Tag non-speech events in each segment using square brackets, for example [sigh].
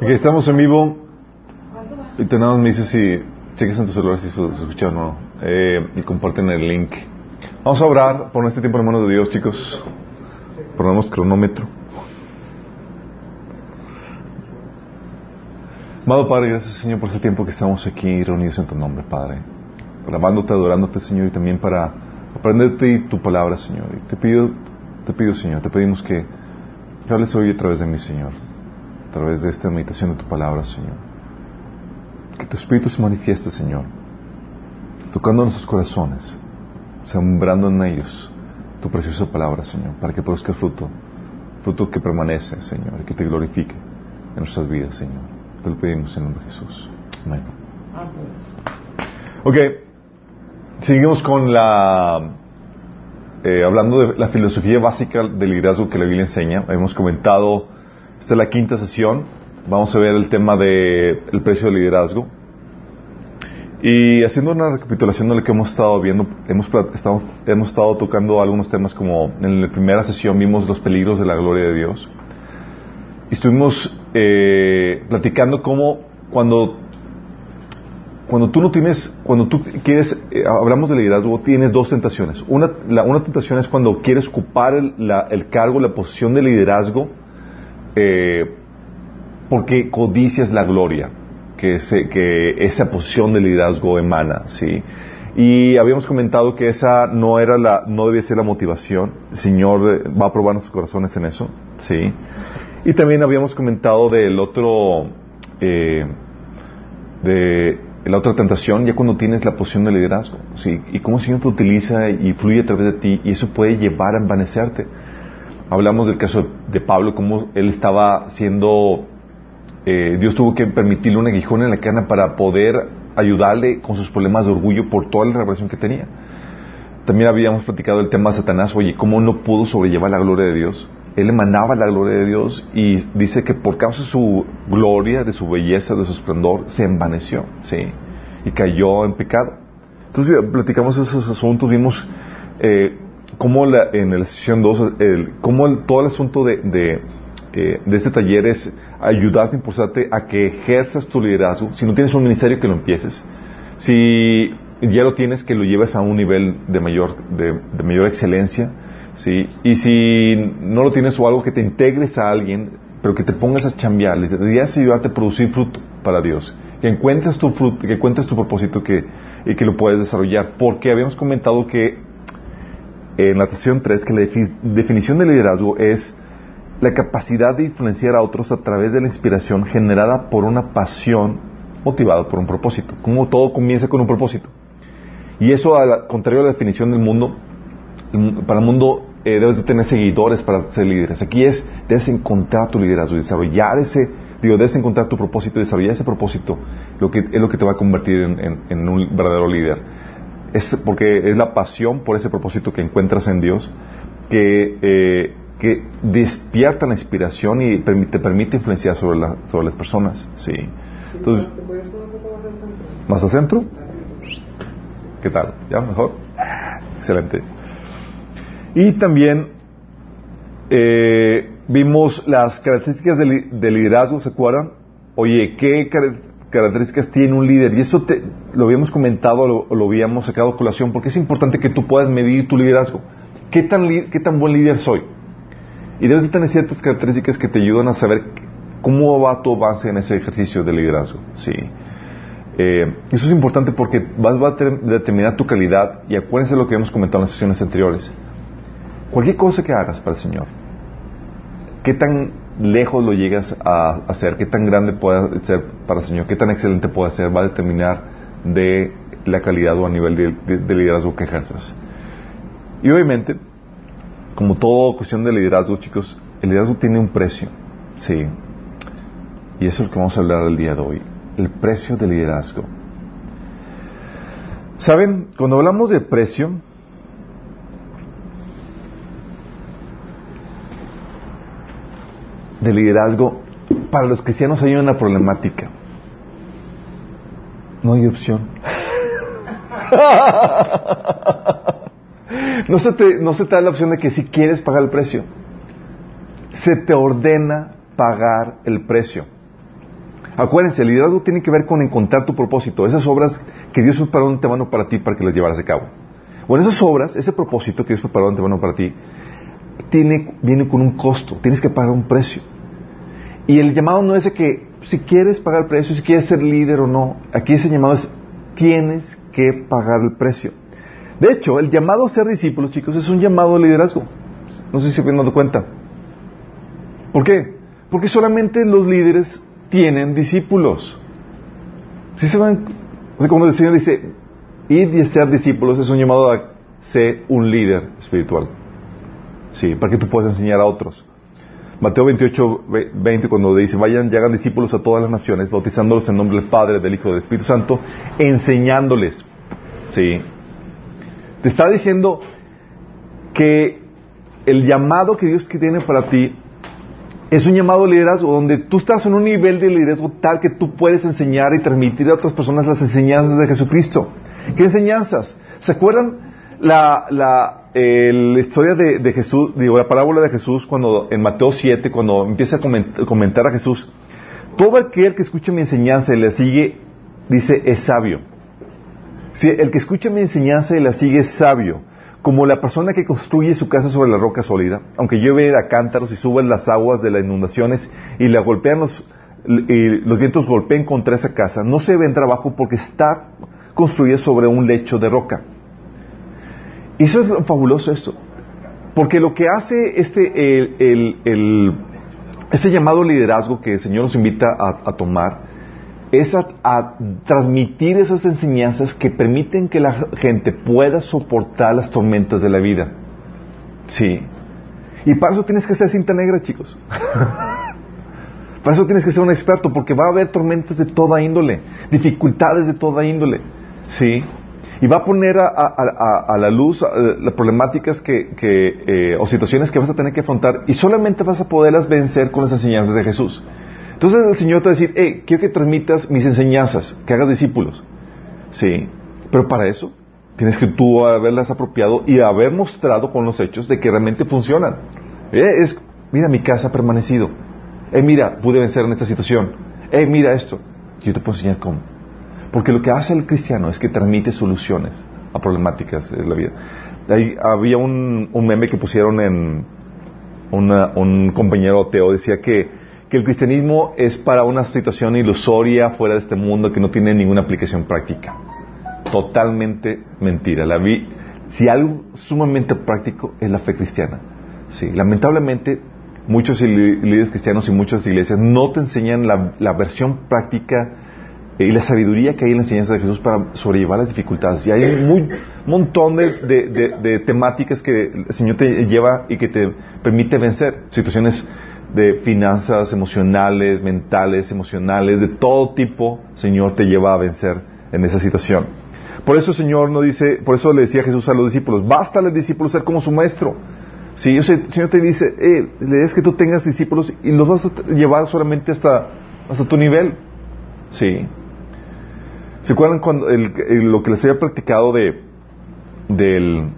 Estamos en vivo. Y tenemos, me dice si cheques en tu celular si se escucha o no. Eh, y comparten el link. Vamos a orar por este tiempo en manos de Dios, chicos. Ponemos cronómetro. Amado Padre, gracias Señor por este tiempo que estamos aquí reunidos en tu nombre, Padre. Alabándote, adorándote, Señor, y también para aprenderte y tu palabra, Señor. Te pido, te pido, Señor, te pedimos que hables hoy a través de mí, Señor. Través de esta meditación de tu palabra, Señor. Que tu Espíritu se manifieste, Señor. Tocando nuestros corazones, sembrando en ellos tu preciosa palabra, Señor, para que produzca fruto, fruto que permanece, Señor, y que te glorifique en nuestras vidas, Señor. Te lo pedimos en nombre de Jesús. Amén. Ok, seguimos con la... Eh, hablando de la filosofía básica del liderazgo que la Biblia enseña. Hemos comentado, esta es la quinta sesión, vamos a ver el tema del el precio del liderazgo. Y haciendo una recapitulación de lo que hemos estado viendo, hemos, estado, hemos estado tocando algunos temas como en la primera sesión vimos los peligros de la gloria de Dios. Y estuvimos eh, platicando cómo cuando, cuando tú no tienes, cuando tú quieres, eh, hablamos de liderazgo, tienes dos tentaciones. Una, la, una tentación es cuando quieres ocupar el, la, el cargo, la posición de liderazgo, eh, porque codicias la gloria que, esa posición de liderazgo emana, ¿sí? Y habíamos comentado que esa no era la, no debía ser la motivación. El Señor va a probar nuestros corazones en eso, ¿sí? Y también habíamos comentado del otro, eh, de la otra tentación, ya cuando tienes la posición de liderazgo, ¿sí? Y cómo el Señor te utiliza y fluye a través de ti, y eso puede llevar a envanecerte. Hablamos del caso de Pablo, cómo él estaba siendo eh, Dios tuvo que permitirle un aguijón en la cana para poder ayudarle con sus problemas de orgullo por toda la revelación que tenía. También habíamos platicado el tema de Satanás, oye, cómo no pudo sobrellevar la gloria de Dios. Él emanaba la gloria de Dios y dice que por causa de su gloria, de su belleza, de su esplendor, se envaneció, sí, y cayó en pecado. Entonces platicamos esos asuntos, vimos eh, cómo la, en la sesión 2, cómo el, todo el asunto de, eh, de este taller es ayudarte, impulsarte a que ejerzas tu liderazgo. Si no tienes un ministerio, que lo empieces. Si ya lo tienes, que lo lleves a un nivel de mayor, de, mayor excelencia. ¿sí? Y si no lo tienes o algo que te integres a alguien, pero que te pongas a chambear, y ayudarte a producir fruto para Dios. Que encuentres tu fruto, que encuentres tu propósito que, y que lo puedes desarrollar. Porque habíamos comentado que en la sesión 3 que la definición de liderazgo es la capacidad de influenciar a otros a través de la inspiración generada por una pasión motivada por un propósito. Como todo comienza con un propósito. Y eso, al contrario a la definición del mundo, para el mundo eh, debes de tener seguidores para ser líderes. Aquí es, debes encontrar tu liderazgo, desarrollar ese, digo, debes encontrar tu propósito, desarrollar ese propósito, lo que es lo que te va a convertir en un verdadero líder. Es porque es la pasión por ese propósito que encuentras en Dios que eh, que despierta la inspiración y te permite influenciar sobre, la, sobre las personas. Sí. Entonces, ¿Más al centro? ¿Qué tal? ¿Ya mejor? Excelente. Y también eh, vimos las características de, liderazgo, ¿se acuerdan? Oye, ¿qué características tiene un líder? Y eso te, lo habíamos comentado, lo, habíamos sacado a colación, porque es importante que tú puedas medir tu liderazgo. ¿Qué tan, qué tan buen líder soy? Y debes de tener ciertas características que te ayudan a saber cómo va tu avance en ese ejercicio de liderazgo. Sí. Eh, eso es importante porque vas a determinar tu calidad y acuérdense de lo que hemos comentado en las sesiones anteriores. Cualquier cosa que hagas para el Señor, qué tan lejos lo llegas a hacer, qué tan grande puede ser para el Señor, qué tan excelente puede ser, va a determinar de la calidad o a nivel de, de liderazgo que ejerzas. Y obviamente, como toda cuestión de liderazgo, chicos, el liderazgo tiene un precio. Sí. Y eso es lo que vamos a hablar el día de hoy. El precio del liderazgo. ¿Saben? Cuando hablamos de precio, de liderazgo, para los cristianos hay una problemática. No hay opción. [laughs] No se, te, no se te da la opción de que si quieres pagar el precio. Se te ordena pagar el precio. Acuérdense, el liderazgo tiene que ver con encontrar tu propósito, esas obras que Dios preparó de antemano para ti para que las llevaras a cabo. Bueno, esas obras, ese propósito que Dios preparó de antemano para ti, tiene, viene con un costo, tienes que pagar un precio. Y el llamado no es que si quieres pagar el precio, si quieres ser líder o no, aquí ese llamado es tienes que pagar el precio. De hecho, el llamado a ser discípulos, chicos, es un llamado a liderazgo. No sé si se han dado cuenta. ¿Por qué? Porque solamente los líderes tienen discípulos. Si se van, cuando el Señor dice, ir y ser discípulos, es un llamado a ser un líder espiritual. Sí, para que tú puedas enseñar a otros. Mateo 28, 20, cuando dice, vayan y hagan discípulos a todas las naciones, bautizándolos en nombre del Padre, del Hijo y del Espíritu Santo, enseñándoles. Sí. Te está diciendo que el llamado que Dios tiene para ti es un llamado de liderazgo donde tú estás en un nivel de liderazgo tal que tú puedes enseñar y transmitir a otras personas las enseñanzas de Jesucristo. ¿Qué enseñanzas? ¿Se acuerdan la, la, la historia de, Jesús, digo, la parábola de Jesús cuando en Mateo 7, cuando empieza a comentar a Jesús? Todo aquel que escucha mi enseñanza y la sigue, dice, es sabio. Si el que escucha mi enseñanza y la sigue es sabio como la persona que construye su casa sobre la roca sólida, aunque llueve a cántaros y suben las aguas de las inundaciones y la golpean los, los vientos golpeen contra esa casa, no se ve en trabajo porque está construida sobre un lecho de roca. Y eso es lo fabuloso esto. Porque lo que hace este, el, el, ese llamado liderazgo que el Señor nos invita a tomar, es a, transmitir esas enseñanzas que permiten que la gente pueda soportar las tormentas de la vida. Sí. Y para eso tienes que ser cinta negra, chicos. [laughs] para eso tienes que ser un experto, porque va a haber tormentas de toda índole, dificultades de toda índole. Sí. Y va a poner a, la luz las problemáticas que, eh, o situaciones que vas a tener que afrontar y solamente vas a poderlas vencer con las enseñanzas de Jesús. Entonces el Señor te va a decir, hey, quiero que transmitas mis enseñanzas, que hagas discípulos. Sí, pero para eso tienes que tú haberlas apropiado y haber mostrado con los hechos de que realmente funcionan. Eh, es, mira, mi casa ha permanecido. Eh, mira, pude vencer en esta situación. Eh, mira esto. Yo te puedo enseñar cómo. Porque lo que hace el cristiano es que transmite soluciones a problemáticas de la vida. Ahí había un, meme que pusieron en un compañero ateo, decía que que el cristianismo es para una situación ilusoria fuera de este mundo que no tiene ninguna aplicación práctica. Totalmente mentira. La vi, si algo sumamente práctico es la fe cristiana. Sí, lamentablemente muchos líderes cristianos y muchas iglesias no te enseñan la, versión práctica y la sabiduría que hay en la enseñanza de Jesús para sobrellevar las dificultades. Y hay un montón de temáticas que el Señor te lleva y que te permite vencer situaciones de finanzas emocionales, mentales, emocionales, de todo tipo, Señor, te lleva a vencer en esa situación. Por eso, Señor, no dice, por eso le decía Jesús a los discípulos, basta a los discípulos ser como su maestro. Si el Señor te dice, eh, le es que tú tengas discípulos y los vas a llevar solamente hasta, hasta tu nivel. Sí. ¿Se acuerdan cuando lo que les había practicado de, del,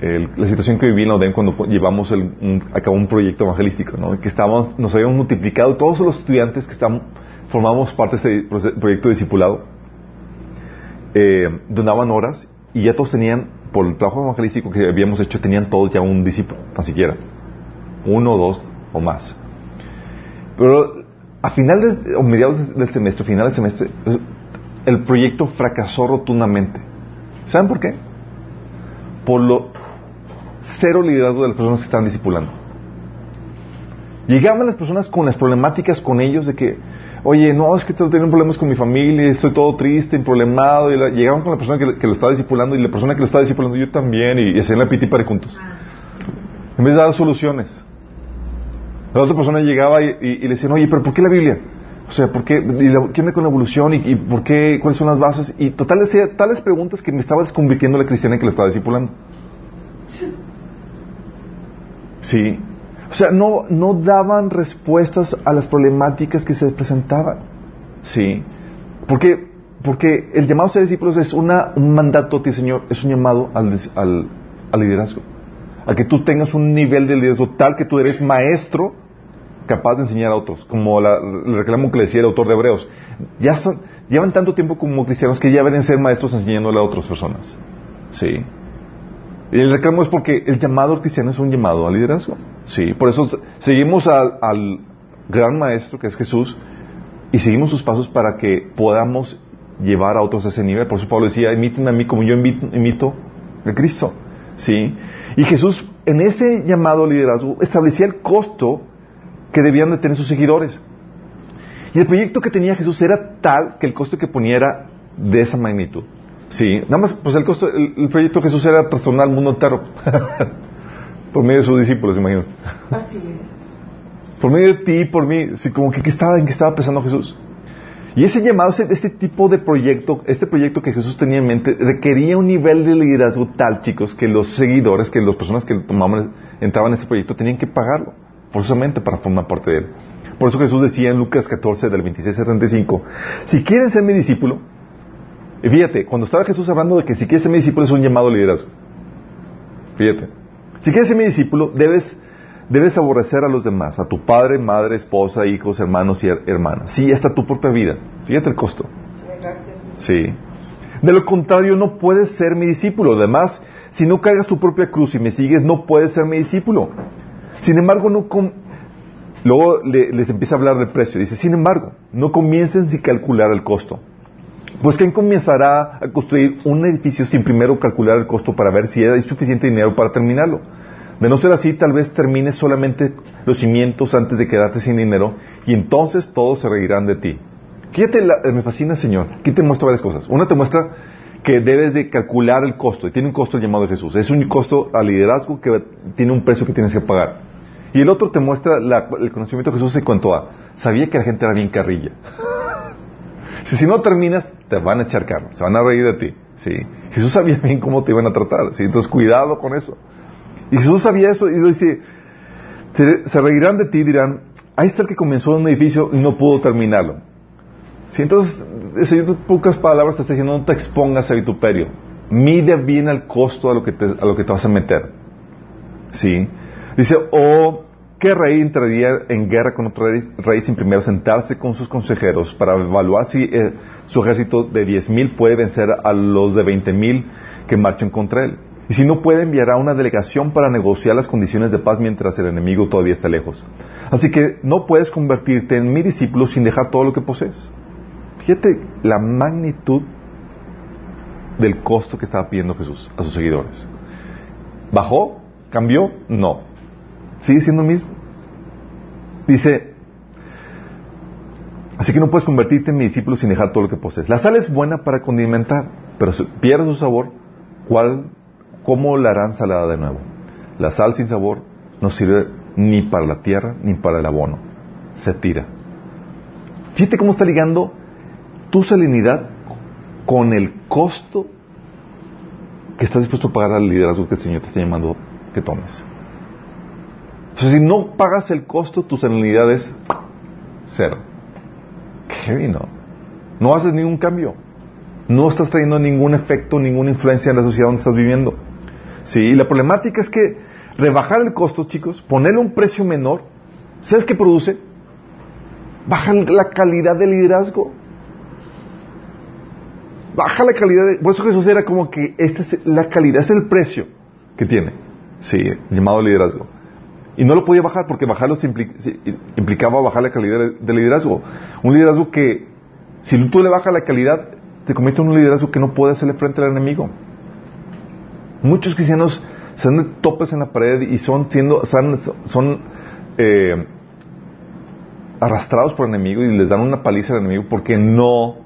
la situación que viví en Oden cuando llevamos el, a cabo un proyecto evangelístico, que estábamos, nos habíamos multiplicado, todos los estudiantes que estamos, formamos parte de este proyecto discipulado, eh, donaban horas y ya todos tenían, por el trabajo evangelístico que habíamos hecho, tenían todos ya un discípulo, tan siquiera, uno, dos o más. Pero a final de, o mediados del semestre, final del semestre, el proyecto fracasó rotundamente. ¿Saben por qué? Por lo cero liderazgo de las personas que estaban discipulando. Llegaban las personas con las problemáticas con ellos de que, oye, no, es que tengo problemas con mi familia, estoy todo triste, problemado. Y llegaban con la persona que, lo estaba discipulando y la persona que lo estaba discipulando yo también y, hacían la piti para juntos. En vez de dar soluciones. La otra persona llegaba y, le decían, oye, pero ¿por qué la Biblia? O sea, ¿por qué, y ¿qué con la evolución? ¿Y, por qué? ¿Cuáles son las bases? Y total, decía tales preguntas que me estaba desconvirtiendo la cristiana que lo estaba discipulando. Sí. O sea, no, no daban respuestas a las problemáticas que se presentaban. Sí. Porque, porque el llamado a ser discípulos es una, un mandato a ti, Señor, es un llamado al, al, al liderazgo. A que tú tengas un nivel de liderazgo tal que tú eres maestro capaz de enseñar a otros, como la, el reclamo que le decía el autor de Hebreos. Ya son, llevan tanto tiempo como cristianos que ya deben ser maestros enseñándole a otras personas. Sí. Y el reclamo es porque el llamado al cristiano es un llamado al liderazgo. Sí. Por eso seguimos al, al gran maestro que es Jesús y seguimos sus pasos para que podamos llevar a otros a ese nivel. Por eso Pablo decía, imiten a mí como yo imito a Cristo. ¿Sí? Y Jesús, en ese llamado liderazgo, establecía el costo que debían de tener sus seguidores. Y el proyecto que tenía Jesús era tal que el costo que ponía era de esa magnitud. Sí, nada más, pues el costo, el, proyecto de Jesús era trastornar al mundo entero. [laughs] por medio de sus discípulos, imagino. Así es. Por medio de ti, por mí, sí, como que ¿qué estaba, en qué estaba pensando Jesús. Y ese llamado, este tipo de proyecto, este proyecto que Jesús tenía en mente, requería un nivel de liderazgo tal, chicos, que los seguidores, que las personas que tomaban, entraban en este proyecto, tenían que pagarlo, forzosamente, para formar parte de él. Por eso Jesús decía en Lucas 14, del 26 al 35, si quieren ser mi discípulo, y fíjate, cuando estaba Jesús hablando de que si quieres ser mi discípulo es un llamado a liderazgo. Fíjate, si quieres ser mi discípulo, debes Debes aborrecer a los demás, a tu padre, madre, esposa, hijos, hermanos y hermanas. Sí, hasta tu propia vida. Fíjate el costo. Sí. De lo contrario, no puedes ser mi discípulo. Además, si no cargas tu propia cruz y me sigues, no puedes ser mi discípulo. Sin embargo, no luego les empieza a hablar del precio. Dice, sin embargo, no comiencen sin calcular el costo. Pues ¿quién comenzará a construir un edificio sin primero calcular el costo para ver si hay suficiente dinero para terminarlo? De no ser así, tal vez termines solamente los cimientos antes de quedarte sin dinero y entonces todos se reirán de ti. Fíjate, eh, me fascina, Señor. Aquí te muestra varias cosas. Una te muestra que debes de calcular el costo y tiene un costo llamado Jesús. Es un costo al liderazgo que tiene un precio que tienes que pagar. Y el otro te muestra el conocimiento de Jesús en cuanto a, sabía que la gente era bien carrilla. Si, si no terminas, te van a echar carro, se van a reír de ti. ¿sí? Jesús sabía bien cómo te iban a tratar, ¿sí? entonces cuidado con eso. Y Jesús sabía eso y lo dice, se, reirán de ti y dirán, ahí está el que comenzó un edificio y no pudo terminarlo. Si entonces, en pocas palabras te está diciendo, no te expongas a vituperio. Mide bien el costo a lo que a lo que te vas a meter. ¿Sí? Dice, o ¿qué rey entraría en guerra con otro rey, sin primero sentarse con sus consejeros para evaluar si eh, su ejército de diez mil puede vencer a los de veinte mil que marchan contra él? Y si no puede, enviará una delegación para negociar las condiciones de paz mientras el enemigo todavía está lejos. Así que no puedes convertirte en mi discípulo sin dejar todo lo que posees. Fíjate la magnitud del costo que estaba pidiendo Jesús a sus seguidores. ¿Bajó? ¿Cambió? No. Sigue siendo el mismo. Dice, así que no puedes convertirte en mi discípulo sin dejar todo lo que posees. La sal es buena para condimentar, pero si pierde su sabor, ¿cuál ¿cómo la harán salada de nuevo? La sal sin sabor no sirve ni para la tierra ni para el abono. Se tira. Fíjate cómo está ligando tu salinidad con el costo que estás dispuesto a pagar al liderazgo que el Señor te está llamando que tomes. Si no pagas el costo, tu salinidad es cero. Qué no. No haces ningún cambio. No estás trayendo ningún efecto, ninguna influencia en la sociedad donde estás viviendo. Sí, y la problemática es que rebajar el costo, chicos, ponerle un precio menor, ¿sabes qué produce? Baja la calidad del liderazgo. Baja la calidad de... Por eso Jesús era como que esta es la calidad, es el precio que tiene. Sí, llamado liderazgo. Y no lo podía bajar porque bajarlo implicaba bajar la calidad del liderazgo. Un liderazgo que, si tú le bajas la calidad, te convierte en un liderazgo que no puede hacerle frente al enemigo. Muchos cristianos se dan de topes en la pared y son siendo, son, eh, arrastrados por el enemigo y les dan una paliza al enemigo porque no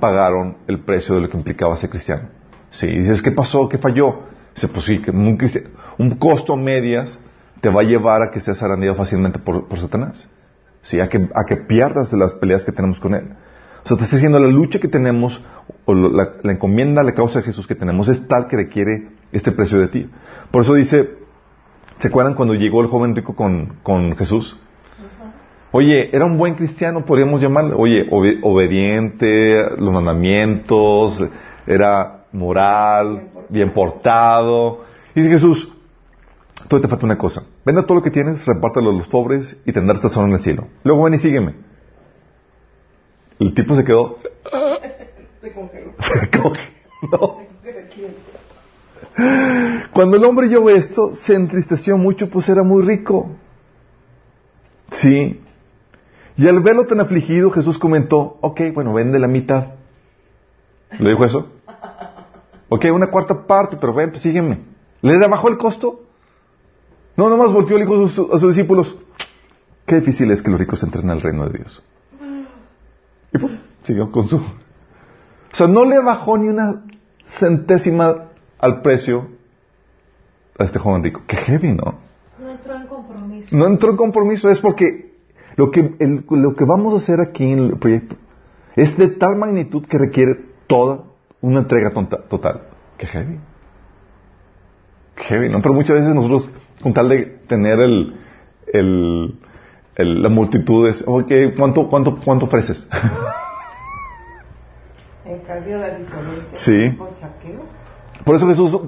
pagaron el precio de lo que implicaba ser cristiano. Sí, dices, ¿qué pasó? ¿Qué falló? Dice, pues sí, que un, un costo medias te va a llevar a que seas arandeado fácilmente por, Satanás. Sí, a que, a que pierdas las peleas que tenemos con él. O sea, te está diciendo, la lucha que tenemos, o la, la encomienda, la causa de Jesús que tenemos es tal que requiere este precio de ti. Por eso dice, ¿se acuerdan cuando llegó el joven rico con, con Jesús? Oye, era un buen cristiano, podríamos llamarle. Oye, obediente, los mandamientos, era moral, bien portado. Y dice Jesús, Todavía te falta una cosa. Vende todo lo que tienes, repártelo a los pobres y tendrás tesoro en el cielo. Luego ven y sígueme. El tipo se quedó. [laughs] Se congeló. [laughs] Se congeló. Cuando el hombre oyó esto, se entristeció mucho, pues era muy rico. Sí. Y al verlo tan afligido, Jesús comentó, ok, bueno, vende la mitad. ¿Le dijo eso? [laughs] Ok, una cuarta parte, pero ven, pues sígueme. ¿Le bajó el costo? No, nomás volteó y dijo a sus, a sus discípulos, qué difícil es que los ricos entren al reino de Dios. Y pues, siguió con su... O sea, no le bajó ni una centésima al precio a este joven rico. Qué heavy, ¿no? No entró en compromiso. No entró en compromiso, es porque lo que, lo que vamos a hacer aquí en el proyecto es de tal magnitud que requiere toda una entrega total. Qué heavy. Qué heavy, ¿no? Pero muchas veces nosotros, con tal de tener el, el, la multitud, es, ok, ¿cuánto, cuánto, cuánto ofreces? [laughs] En cambio, la diferencia sí. saqueo por eso Jesús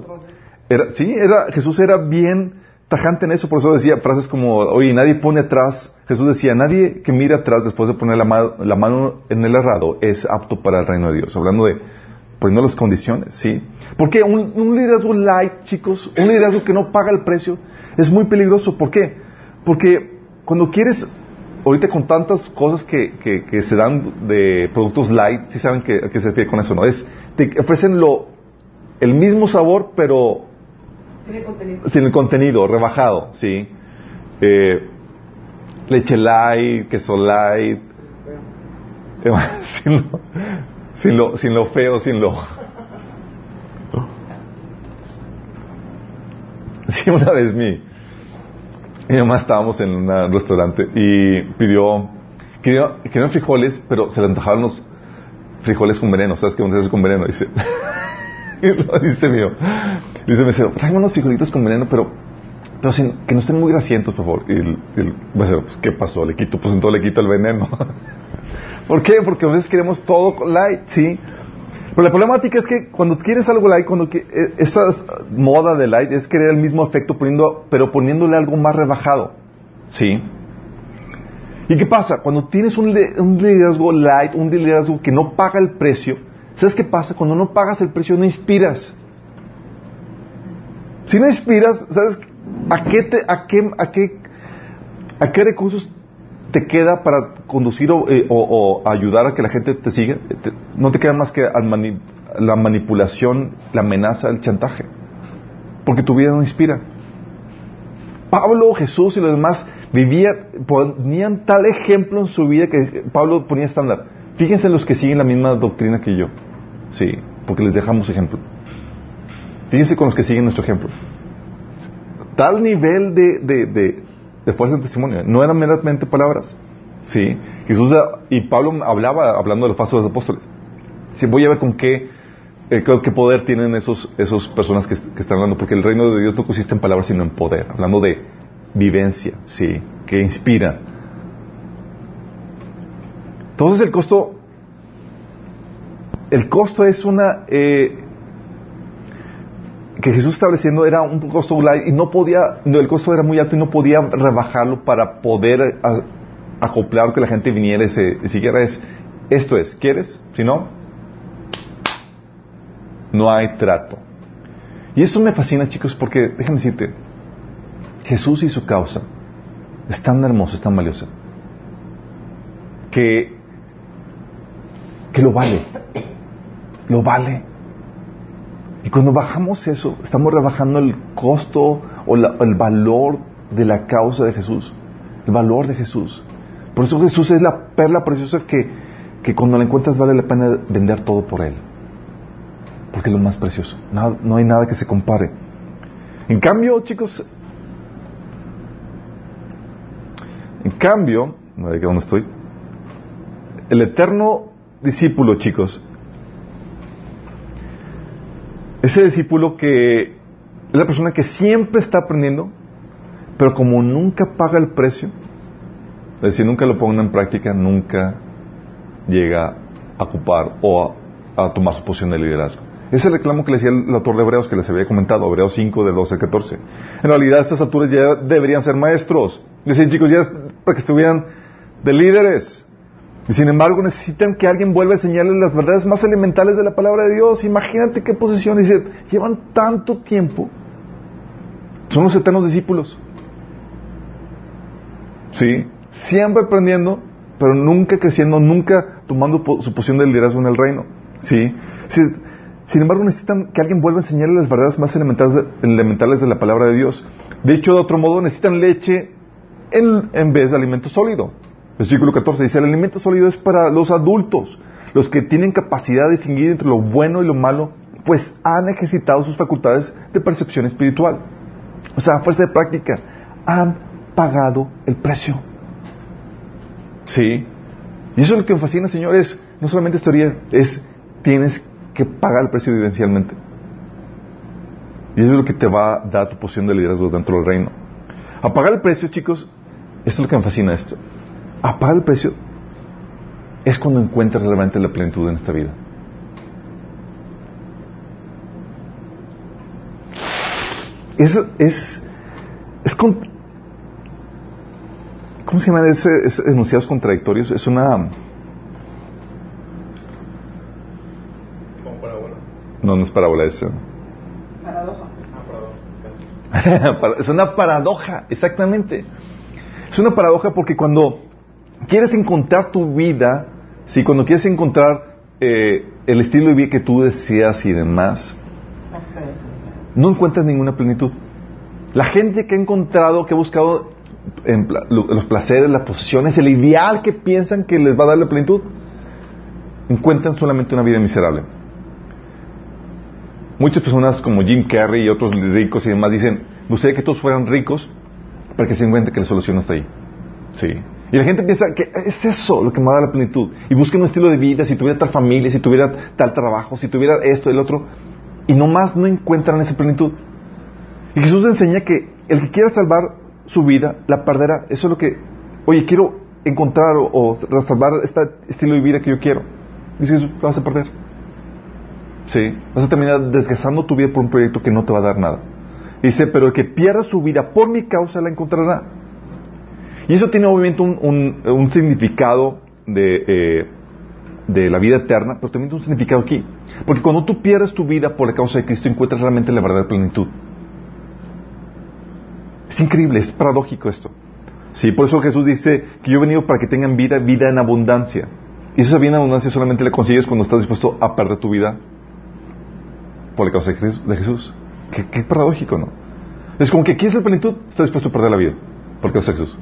era, sí, era, Jesús era bien tajante en eso, por eso decía frases como, oye, nadie pone atrás, Jesús decía, nadie que mira atrás después de poner la, mano en el errado es apto para el reino de Dios, hablando de poniendo las condiciones, ¿sí? Porque un, un liderazgo light, chicos, un liderazgo que no paga el precio, es muy peligroso. ¿Por qué? Porque cuando quieres, ahorita con tantas cosas que, que, se dan de productos light, si saben que, que se refiere con eso, ¿no? Es, te ofrecen lo el mismo sabor, pero sin el contenido, rebajado, ¿sí? Eh, leche light, queso light, sin, lo, [laughs] sin, lo, sin lo feo, sin lo... Sí, una vez mi, mi mamá estábamos en un restaurante y pidió, quería, quería frijoles, pero se le antojaron los frijoles con veneno, ¿sabes qué es con veneno? Dice... [laughs] dice mío. Dice mesero, tráeme unos frijolitos con veneno, pero, pero sin, que no estén muy grasientos, por favor. Y el, el pues, ¿qué pasó? Le quito, pues entonces le quito el veneno. [laughs] ¿Por qué? Porque a veces queremos todo light, ¿sí? Pero la problemática es que cuando quieres algo light, cuando que, eh, esa moda de light es querer el mismo efecto, poniendo, pero poniéndole algo más rebajado, ¿sí? ¿Y qué pasa? Cuando tienes un, liderazgo light, un liderazgo que no paga el precio, ¿Sabes qué pasa? Cuando no pagas el precio no inspiras. Si no inspiras, ¿sabes a qué, te, a qué, a qué, a qué recursos te queda para conducir o, eh, ayudar a que la gente te siga? no te queda más que la manipulación, la amenaza, el chantaje. Porque tu vida no inspira. Pablo, Jesús y los demás vivían, ponían tal ejemplo en su vida que Pablo ponía estándar. Fíjense en los que siguen la misma doctrina que yo. Sí, porque les dejamos ejemplo. Fíjense con los que siguen nuestro ejemplo. Tal nivel de, de, fuerza de testimonio. No eran meramente palabras. Sí. Jesús y Pablo hablaba hablando de los pasos de los apóstoles. Sí, voy a ver con qué, eh, qué poder tienen esos, esos personas que, que, están hablando, porque el reino de Dios no consiste en palabras sino en poder. Hablando de vivencia, sí, que inspira. Entonces el costo el costo es una eh, que Jesús estableciendo era un costo y no podía, el costo era muy alto y no podía rebajarlo para poder acoplar que la gente viniera y se siguiera. Es, esto es, ¿quieres? Si no, no hay trato. Y eso me fascina, chicos, porque déjame decirte, Jesús y su causa es tan hermosa, es tan valiosa, que, que lo vale lo vale. Y cuando bajamos eso, estamos rebajando el costo o el valor de la causa de Jesús, el valor de Jesús. Por eso Jesús es la perla preciosa que, que cuando la encuentras vale la pena vender todo por Él. Porque es lo más precioso. No, no hay nada que se compare. En cambio, chicos, en cambio, ¿dónde estoy? El eterno discípulo, chicos, ese discípulo que es la persona que siempre está aprendiendo, pero como nunca paga el precio, es decir, nunca lo pone en práctica, nunca llega a ocupar o a, tomar su posición de liderazgo. Ese es el reclamo que le decía el autor de Hebreos, que les había comentado, Hebreos 5, del 12 al 14. En realidad, a estas alturas ya deberían ser maestros. Decían, chicos, ya para que estuvieran de líderes. Y sin embargo, necesitan que alguien vuelva a enseñarles las verdades más elementales de la palabra de Dios. Imagínate qué posición. Llevan tanto tiempo. Son los eternos discípulos. Sí, siempre aprendiendo, pero nunca creciendo, nunca tomando su posición de liderazgo en el reino. Sí. Sin embargo, necesitan que alguien vuelva a enseñarles las verdades más elementales, de la palabra de Dios. De hecho, de otro modo, necesitan leche en, en vez de alimento sólido. Versículo 14 dice, el alimento sólido es para los adultos, los que tienen capacidad de distinguir entre lo bueno y lo malo, pues han ejercitado sus facultades de percepción espiritual. O sea, a fuerza de práctica, han pagado el precio. Sí. Y eso es lo que me fascina, señores. No solamente esta teoría, es tienes que pagar el precio vivencialmente. Y eso es lo que te va a dar tu posición de liderazgo dentro del reino. A pagar el precio, chicos, esto es lo que me fascina esto. A pagar el precio es cuando encuentras realmente la plenitud en esta vida. Es, es, es con, ¿cómo se llama? Es, enunciados contradictorios. Es una No, no es parábola, es... Paradoja. [laughs] es una paradoja, exactamente. Es una paradoja porque cuando quieres encontrar tu vida, si cuando quieres encontrar eh, el estilo de vida que tú deseas y demás, no encuentras ninguna plenitud. La gente que ha encontrado, que ha buscado los placeres, las posiciones, el ideal que piensan que les va a dar la plenitud, encuentran solamente una vida miserable. Muchas personas como Jim Carrey y otros ricos y demás dicen, gustaría que todos fueran ricos para que se encuentre que la solución está ahí. Sí. Y la gente piensa que es eso lo que me da la plenitud. Y busquen un estilo de vida, si tuviera tal familia, si tuviera tal trabajo, si tuviera esto, el otro. Y nomás no encuentran esa plenitud. Y Jesús enseña que el que quiera salvar su vida, la perderá. Eso es lo que, oye, quiero encontrar o, salvar este estilo de vida que yo quiero. Y si lo vas a perder. ¿sí? Vas a terminar desgastando tu vida por un proyecto que no te va a dar nada. Dice, pero el que pierda su vida por mi causa la encontrará. Y eso tiene obviamente un, significado de, eh, de la vida eterna, pero también tiene un significado aquí. Porque cuando tú pierdes tu vida por la causa de Cristo, encuentras realmente la verdadera plenitud. Es increíble, es paradójico esto. Sí, por eso Jesús dice que yo he venido para que tengan vida, vida en abundancia. Y esa vida en abundancia solamente la consigues cuando estás dispuesto a perder tu vida por la causa de Jesús. Qué, paradójico, ¿no? Es como que quieres la plenitud, está dispuesto a perder la vida por causa de Jesús.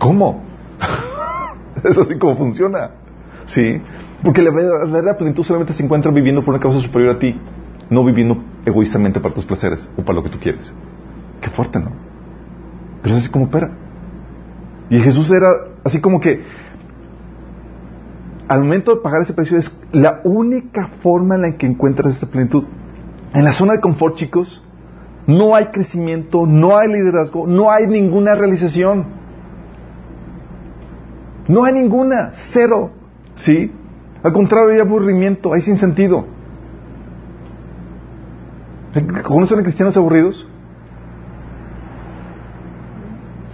¿Cómo? [laughs] es así como funciona. Sí. Porque la verdadera plenitud solamente se encuentra viviendo por una causa superior a ti, no viviendo egoístamente para tus placeres o para lo que tú quieres. Qué fuerte, ¿no? Pero es así como opera. Y Jesús era así como que al momento de pagar ese precio es la única forma en la que encuentras esa plenitud. En la zona de confort, chicos, no hay crecimiento, no hay liderazgo, no hay ninguna realización. No hay ninguna, cero. ¿Sí? Al contrario, hay aburrimiento, hay sinsentido. ¿Conocen a cristianos aburridos?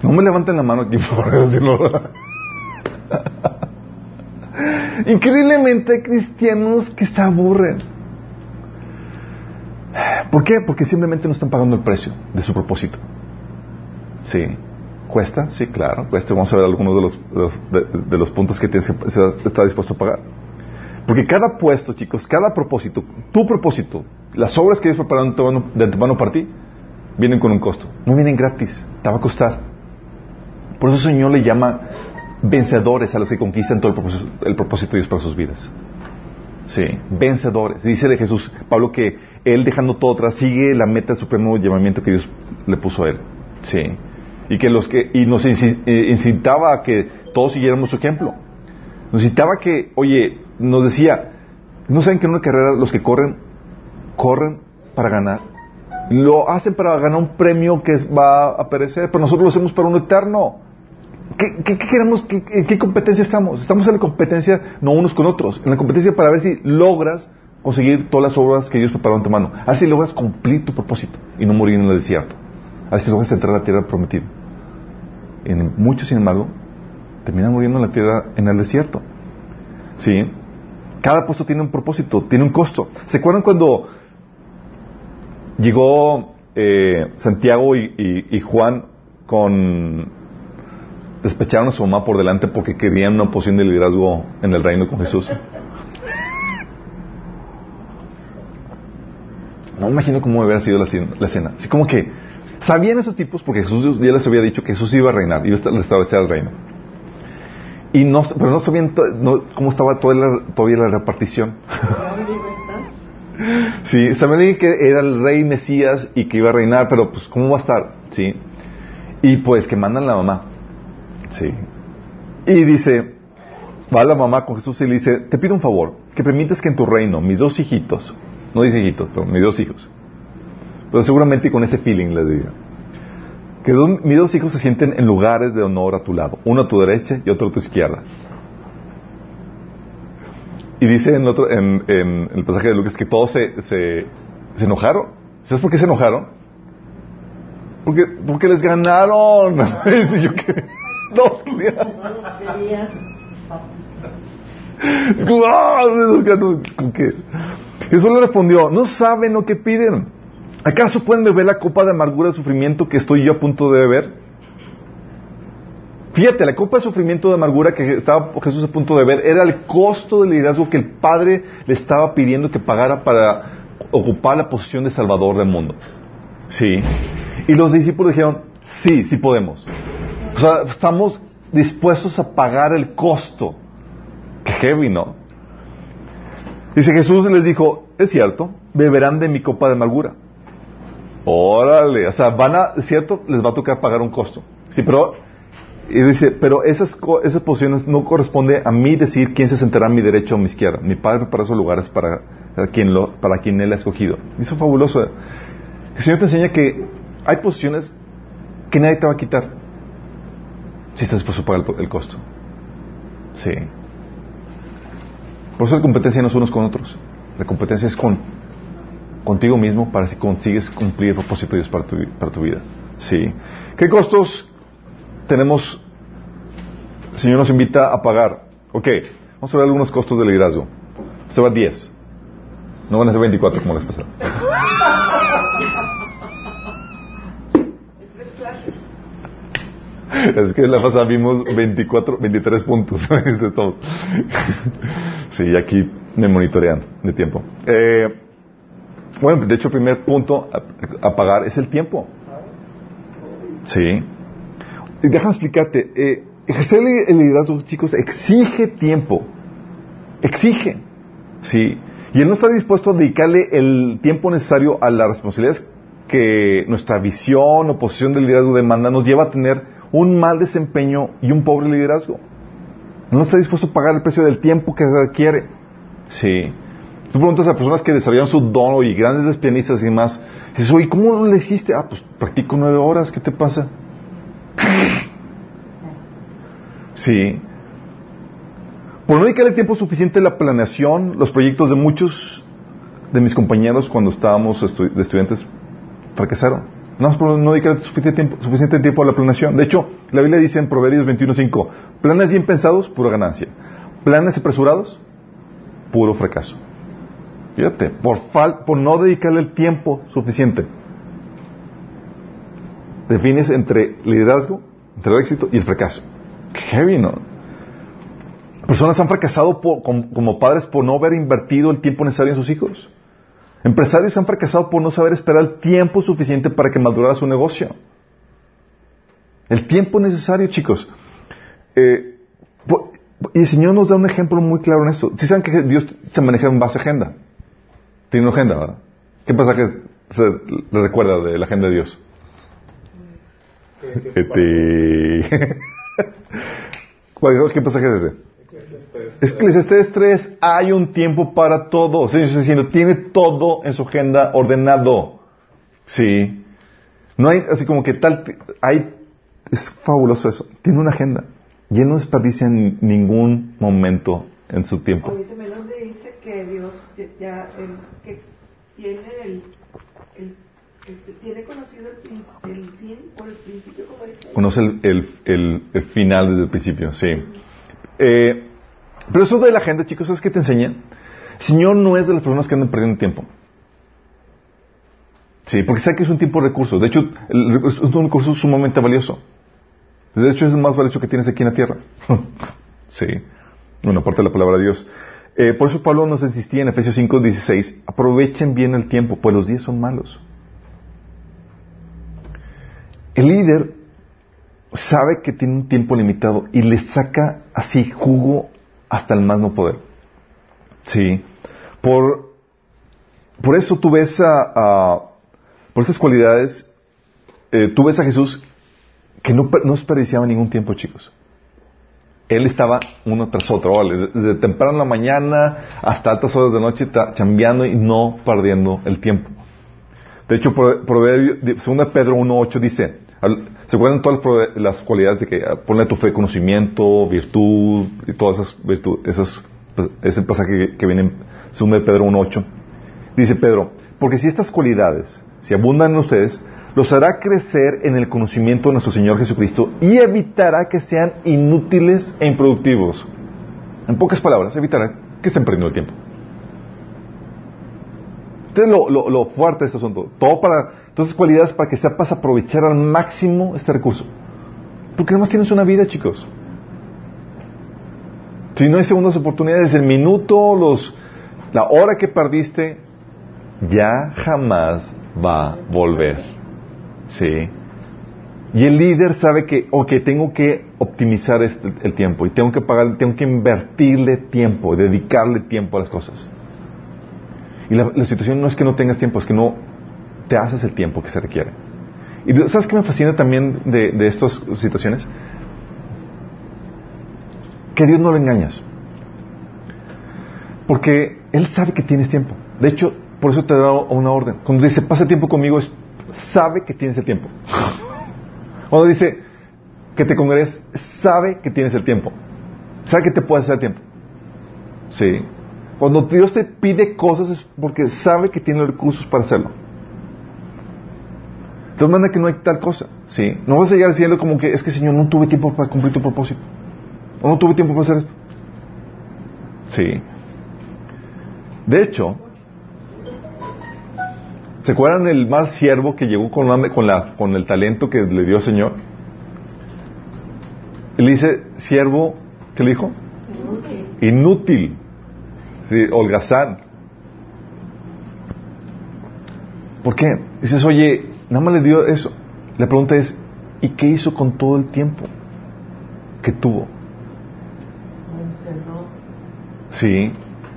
No me levanten la mano aquí, [laughs] por decirlo. [laughs] Increíblemente hay cristianos que se aburren. ¿Por qué? Porque simplemente no están pagando el precio de su propósito. Sí. ¿Cuesta? Sí, claro, cuesta. Vamos a ver algunos de los, de, los puntos que tienes que dispuesto a pagar. Porque cada puesto, chicos, cada propósito, tu propósito, las obras que Dios preparado de antemano para ti, vienen con un costo. No vienen gratis, te va a costar. Por eso el Señor le llama vencedores a los que conquistan todo el propósito, el propósito de Dios para sus vidas. Sí, vencedores. Dice de Jesús, Pablo, que él dejando todo atrás sigue la meta del supremo llamamiento que Dios le puso a él. Sí. Y que los que, y nos eh, incitaba a que todos siguiéramos su ejemplo. Nos incitaba que, oye, nos decía, no saben que en una carrera los que corren, corren para ganar. Lo hacen para ganar un premio que va a perecer, pero nosotros lo hacemos para un eterno. ¿Qué, queremos? ¿En qué competencia estamos? Estamos en la competencia no unos con otros, en la competencia para ver si logras conseguir todas las obras que Dios preparó en tu mano. A ver si logras cumplir tu propósito y no morir en el desierto. A ver si logras entrar a la tierra prometida. Muchos, sin embargo, terminan muriendo en la tierra en el desierto. ¿Sí? Cada puesto tiene un propósito, tiene un costo. ¿Se acuerdan cuando llegó eh, Santiago y, Juan con despecharon a su mamá por delante porque querían una posición de liderazgo en el reino con Jesús. No me imagino cómo hubiera sido la, escena. Así como que sabían esos tipos porque Jesús ya les había dicho que Jesús iba a reinar, iba a establecer el reino. Y no, pero no sabían cómo estaba todavía la repartición. [laughs] Sí, sabían que era el rey Mesías y que iba a reinar, pero pues ¿cómo va a estar? Sí. Y pues que mandan la mamá. Sí. Y dice, va la mamá con Jesús y le dice, te pido un favor, que permitas que en tu reino mis dos hijitos, no dice hijitos, pero mis dos hijos, pero seguramente con ese feeling le diga, que mis dos hijos se sienten en lugares de honor a tu lado, uno a tu derecha y otro a tu izquierda. Y dice en, otro, en, el pasaje de Lucas que todos se, se, enojaron. ¿Sabes por qué se enojaron? Porque, porque les ganaron. [laughs] yo que, [laughs] dos Jesús le respondió, no saben lo que piden. ¿Acaso pueden beber la copa de amargura y sufrimiento que estoy yo a punto de beber? Fíjate, la copa de sufrimiento de amargura que estaba Jesús a punto de ver era el costo del liderazgo que el Padre le estaba pidiendo que pagara para ocupar la posición de Salvador del mundo. Sí. Y los discípulos dijeron, sí, sí podemos. O sea, estamos dispuestos a pagar el costo. Que heavy, ¿no? Dice Jesús les dijo, es cierto, beberán de mi copa de amargura. Órale, o sea, van a, cierto, les va a tocar pagar un costo. Sí, pero y dice, pero esas, esas posiciones no corresponde a mí decir quién se sentará a mi derecha o a mi izquierda. Mi padre para esos lugares para, quien, lo, para quien él ha escogido. Eso es fabuloso. El Señor te enseña que hay posiciones que nadie te va a quitar si estás dispuesto a pagar el, costo. Sí. Por eso la competencia no es unos con otros. La competencia es con contigo mismo para si consigues cumplir el propósito de Dios para tu, para tu vida. Sí. ¿Qué costos tenemos, el Señor nos invita a pagar. Ok, vamos a ver algunos costos del liderazgo. Se va 10. No van a ser 24 como les pasado. [laughs] Es que la pasada vimos 24, 23 puntos [laughs] de todo. Sí, aquí me monitorean de tiempo. Eh, bueno, de hecho, el primer punto a pagar es el tiempo. Sí déjame explicarte, eh, ejercer el liderazgo, chicos, exige tiempo. Exige. ¿Sí? Y él no está dispuesto a dedicarle el tiempo necesario a las responsabilidades que nuestra visión o posición de liderazgo demanda, nos lleva a tener un mal desempeño y un pobre liderazgo. No está dispuesto a pagar el precio del tiempo que requiere. Sí. Tú preguntas a personas que desarrollan su don y grandes pianistas y demás, y dices, oye, ¿cómo lo hiciste? Ah, pues practico nueve horas, ¿qué te pasa? [laughs] Sí. Por no dedicarle tiempo suficiente a la planeación, los proyectos de muchos de mis compañeros cuando estábamos de estudiantes fracasaron. No, no dedicar suficiente tiempo, suficiente tiempo a la planeación. De hecho, la Biblia dice en Proverbios 21.5, planes bien pensados, pura ganancia. Planes apresurados, puro fracaso. Fíjate, por, por no dedicarle el tiempo suficiente. Defines entre liderazgo, entre el éxito y el fracaso. Heavy, ¿no? Personas han fracasado como, padres por no haber invertido el tiempo necesario en sus hijos. Empresarios han fracasado por no saber esperar el tiempo suficiente para que madurara su negocio. El tiempo necesario, chicos. Eh, y el Señor nos da un ejemplo muy claro en esto. Si saben que Dios se maneja en base a agenda. Tiene una agenda, ¿verdad? ¿Qué pasa que se le recuerda de la agenda de Dios? Este... [laughs] ¿Qué pasaje es ese? Eclesiastes 3, hay un tiempo para todo. Señor está diciendo, tiene todo en su agenda ordenado. Sí. No hay así como que tal, hay, es fabuloso eso. Tiene una agenda. Y él no desperdicia en ningún momento en su tiempo. Ahorita me dice que Dios ya el que tiene el, este, tiene conocido el, fin por el principio, como dice. Conoce el, el- el- final desde el principio, sí. Eh, pero eso de la agenda, chicos, ¿sabes qué te enseña? Señor no es de las personas que andan perdiendo tiempo. Sí, porque sabe que es un tiempo de recurso. De hecho, es un recurso sumamente valioso. De hecho, es el más valioso que tienes aquí en la tierra. [laughs] sí. Bueno, aparte de la palabra de Dios. Eh, por eso Pablo nos insistía en Efesios 5, 16, aprovechen bien el tiempo, pues los días son malos. El líder sabe que tiene un tiempo limitado y le saca así jugo hasta el más no poder. Sí. Por, por eso tú ves a, por estas cualidades, eh, tú ves a Jesús que no, no desperdiciaba ningún tiempo, chicos. Él estaba uno tras otro, órale, desde temprano en la mañana hasta altas horas de noche chambeando y no perdiendo el tiempo. De hecho, Pro- Proverbio, de- 2 Pedro 1.8 dice, ¿se acuerdan todas las, cualidades de que ah, ponle tu fe conocimiento, virtud y todas esas virtudes, esas, pues, ese pasaje que, que viene en 2 Pedro 1.8? Dice Pedro, porque si estas cualidades, si abundan en ustedes, los hará crecer en el conocimiento de nuestro Señor Jesucristo y evitará que sean inútiles e improductivos. En pocas palabras, evitará que estén perdiendo el tiempo. Este es lo, fuerte de este asunto. Todo para, cualidades para que sepas aprovechar al máximo este recurso. Porque además tienes una vida, chicos. Si no hay segundas oportunidades, el minuto, los, la hora que perdiste, ya jamás va a volver. Sí. Y el líder sabe que, ok, tengo que optimizar este- el tiempo y tengo que pagar, tengo que invertirle tiempo, dedicarle tiempo a las cosas. Y la, situación no es que no tengas tiempo, es que no te haces el tiempo que se requiere. Y ¿sabes qué me fascina también de, de estas situaciones? Que Dios no lo engañas. Porque Él sabe que tienes tiempo. De hecho, por eso te da una orden. Cuando dice, pasa tiempo conmigo, es, sabe que tienes el tiempo. Cuando dice que te congregues, sabe que tienes el tiempo. Sabe que te puede hacer el tiempo. Sí. Cuando Dios te pide cosas es porque sabe que tiene recursos para hacerlo. Tal manera que no hay tal cosa. ¿sí? No vas a llegar diciendo como que es que Señor no tuve tiempo para cumplir tu propósito. O no tuve tiempo para hacer esto. Sí. De hecho, ¿se acuerdan del mal siervo que llegó con, la- con, la- con el talento que le dio el Señor? Le dice, siervo, ¿qué le dijo? Inútil. Inútil. Sí, holgazán. ¿Por qué? Dices, oye, nada más le dio eso. La pregunta es, ¿y qué hizo con todo el tiempo que tuvo? Encerró. Sí,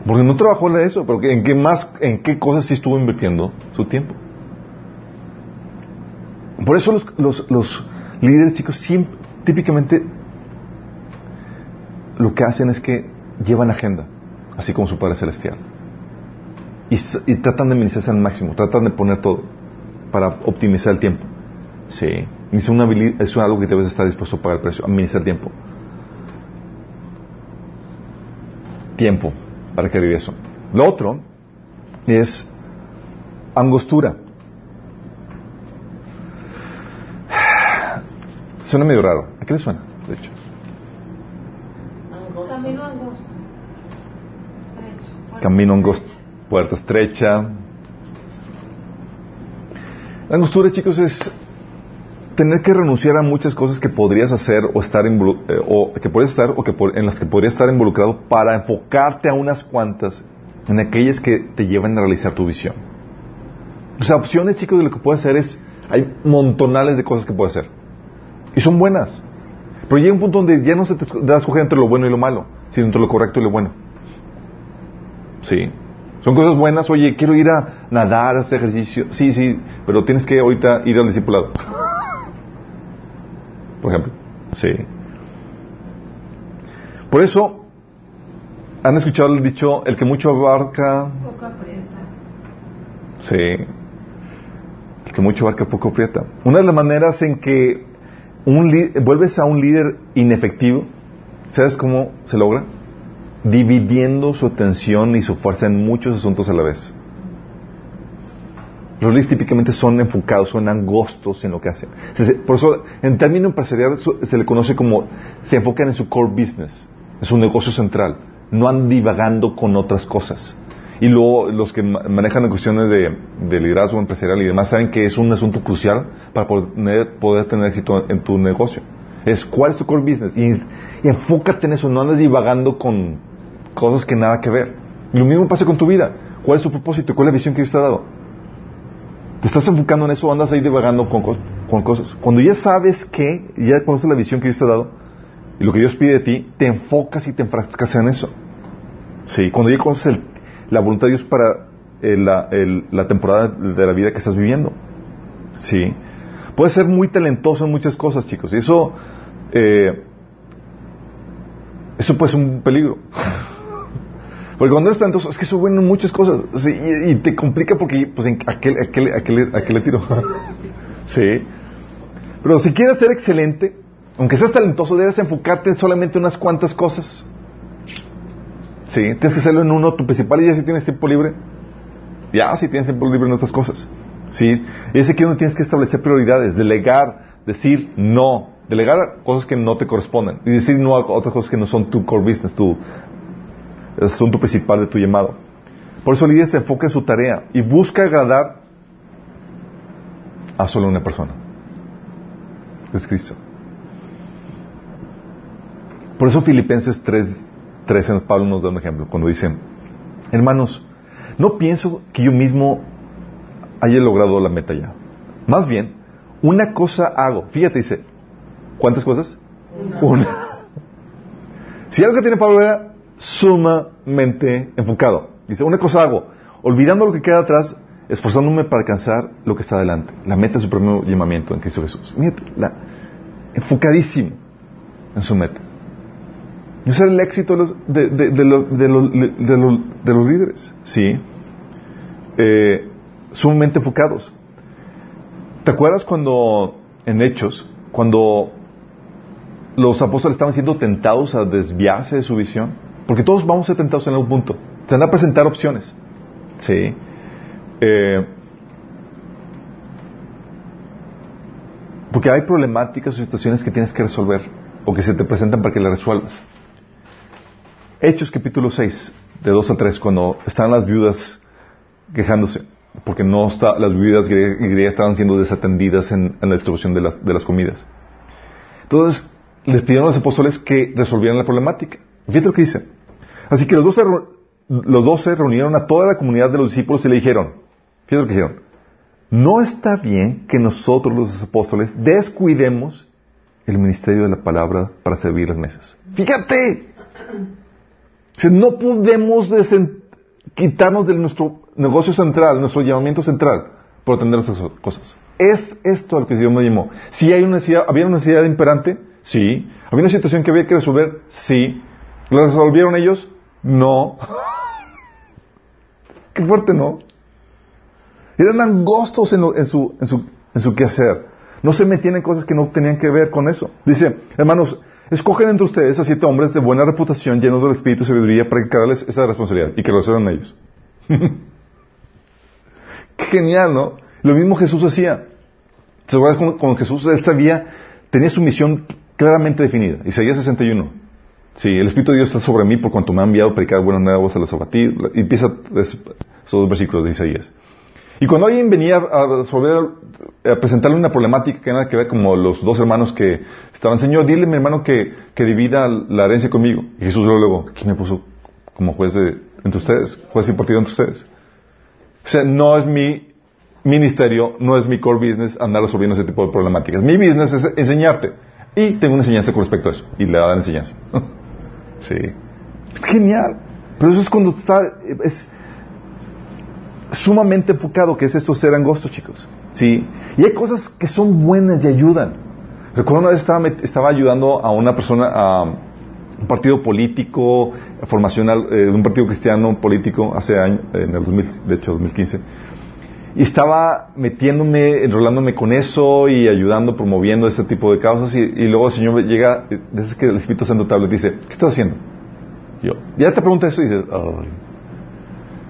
porque no trabajó en eso, pero ¿en qué más, en qué cosas sí estuvo invirtiendo su tiempo? Por eso los, los, los líderes chicos siempre, típicamente lo que hacen es que llevan agenda, así como su Padre Celestial. Y, tratan de administrarse al máximo, tratan de poner todo para optimizar el tiempo. Sí, es, una habili- es algo que debes estar dispuesto a pagar el precio, administrar tiempo. tiempo para que vive eso. Lo otro es angostura. Suena medio raro. ¿A qué le suena? De hecho. Camino angosto. Estrecho. Camino angosto, puerta estrecha. La angostura, chicos, es tener que renunciar a muchas cosas que podrías hacer o estar eh, o que podrías estar o que en las que podrías estar involucrado para enfocarte a unas cuantas en aquellas que te llevan a realizar tu visión. O sea, opciones, chicos, de lo que puedes hacer es hay montonales de cosas que puedes hacer y son buenas. Pero llega un punto donde ya no se te da escoger entre lo bueno y lo malo, sino entre lo correcto y lo bueno. Sí. Son cosas buenas, oye, quiero ir a nadar, hacer ejercicio. Sí, sí, pero tienes que ahorita ir al discipulado. Por ejemplo. Sí. Por eso, han escuchado el dicho, el que mucho abarca, Poco aprieta. sí. El que mucho abarca poco aprieta. Una de las maneras en que un li- vuelves a un líder inefectivo, ¿sabes cómo se logra? dividiendo su atención y su fuerza en muchos asuntos a la vez. Los líderes típicamente son enfocados, son angostos en lo que hacen. Por eso, en término empresarial, se le conoce como, se enfocan en su core business, en su negocio central. No andan divagando con otras cosas. Y luego, los que manejan cuestiones de, liderazgo empresarial y demás saben que es un asunto crucial para poder, tener éxito en tu negocio. Es cuál es tu core business. Y, y enfócate en eso, no andes divagando con cosas que nada que ver. Y lo mismo pasa con tu vida. ¿Cuál es tu propósito? ¿Cuál es la visión que Dios te ha dado? ¿Te estás enfocando en eso andas ahí divagando con, con cosas? Cuando ya sabes que, ya conoces la visión que Dios te ha dado y lo que Dios pide de ti, te enfocas y te enfrascas en eso. Sí, cuando ya conoces la voluntad de Dios para la, la, temporada de la vida que estás viviendo. Sí. Puedes ser muy talentoso en muchas cosas, chicos. Y eso, eh, eso puede ser un peligro. Porque cuando eres talentoso, es que eso bueno en muchas cosas. y, te complica porque, pues, ¿a qué, le tiro? [laughs] sí. Pero si quieres ser excelente, aunque seas talentoso, debes enfocarte en solamente unas cuantas cosas. Sí, tienes que hacerlo en uno, tu principal, y ya si tienes tiempo libre. Ya, si tienes tiempo libre en otras cosas. Sí, y es aquí donde tienes que establecer prioridades, delegar, decir no, delegar cosas que no te corresponden y decir no a otras cosas que no son tu core business, tu el asunto principal de tu llamado. Por eso el líder se enfoca en su tarea y busca agradar a solo una persona. Es Cristo. Por eso Filipenses 3, 13, Pablo nos da un ejemplo cuando dice, hermanos, no pienso que yo mismo haya logrado la meta ya. Más bien, una cosa hago. Fíjate, dice, ¿cuántas cosas? Una. [laughs] Si algo que tiene Pablo era sumamente enfocado. Dice, una cosa hago, olvidando lo que queda atrás, esforzándome para alcanzar lo que está adelante. La meta de su primer llamamiento en Cristo Jesús. enfocadísimo en su meta. Ese es el éxito de, los, líderes. ¿Sí? Eh, sumamente enfocados. ¿Te acuerdas cuando, en Hechos, cuando los apóstoles estaban siendo tentados a desviarse de su visión? Porque todos vamos a ser tentados en algún punto. Se van a presentar opciones. Sí. Eh, porque hay problemáticas o situaciones que tienes que resolver o que se te presentan para que las resuelvas. Hechos capítulo 6, de 2 a 3, cuando están las viudas quejándose, porque no está, las viudas griegas estaban siendo desatendidas en, la distribución de las, de las comidas. Entonces, les pidieron a los apóstoles que resolvieran la problemática. Fíjate lo que dice. Así que los doce, los doce reunieron a toda la comunidad de los discípulos y le dijeron, fíjate lo que dijeron, no está bien que nosotros los apóstoles descuidemos el ministerio de la palabra para servir las mesas. Fíjate, no podemos quitarnos de nuestro negocio central, nuestro llamamiento central, por atender nuestras cosas. Es esto al que Dios me llamó. Si hay una necesidad, había una necesidad imperante, sí. Había una situación que había que resolver, sí. ¿Lo resolvieron ellos? No. Qué fuerte, ¿no? Eran angostos en, su, en, su, en su quehacer. No se metían en cosas que no tenían que ver con eso. Dice, hermanos, escogen entre ustedes a siete hombres de buena reputación, llenos del espíritu y sabiduría, para cargarles esa responsabilidad y que lo hagan ellos. [laughs] Qué genial, ¿no? Lo mismo Jesús hacía. ¿Te acuerdas con, Jesús? Él sabía, tenía su misión claramente definida. Isaías 61. Sí, el Espíritu de Dios está sobre mí por cuanto me ha enviado a predicar buenas nuevas a los abatidos. Y empieza esos dos versículos de Isaías. Y cuando alguien venía a, a presentarle una problemática que nada que ver como los dos hermanos que estaban, Señor, dile a mi hermano que, que divida la herencia conmigo. Y Jesús luego, ¿quién me puso como juez de, entre ustedes? Juez y partido entre ustedes. O sea, no es mi ministerio, no es mi core business andar resolviendo ese tipo de problemáticas. Mi business es enseñarte. Y tengo una enseñanza con respecto a eso. Y le da la enseñanza. [laughs] Sí. Es genial. Pero eso es cuando está, es sumamente enfocado, que es esto ser angosto, chicos. Sí. Y hay cosas que son buenas y ayudan. Recuerdo una vez estaba, estaba ayudando a una persona, a un partido político, formación eh, de un partido cristiano político, hace años, en el 2000, de hecho 2015. Y estaba metiéndome, enrolándome con eso y ayudando, promoviendo ese tipo de causas. Y, luego el Señor llega, desde que el Espíritu Santo te habla, dice, ¿qué estás haciendo? Yo, ya te pregunta eso y dices.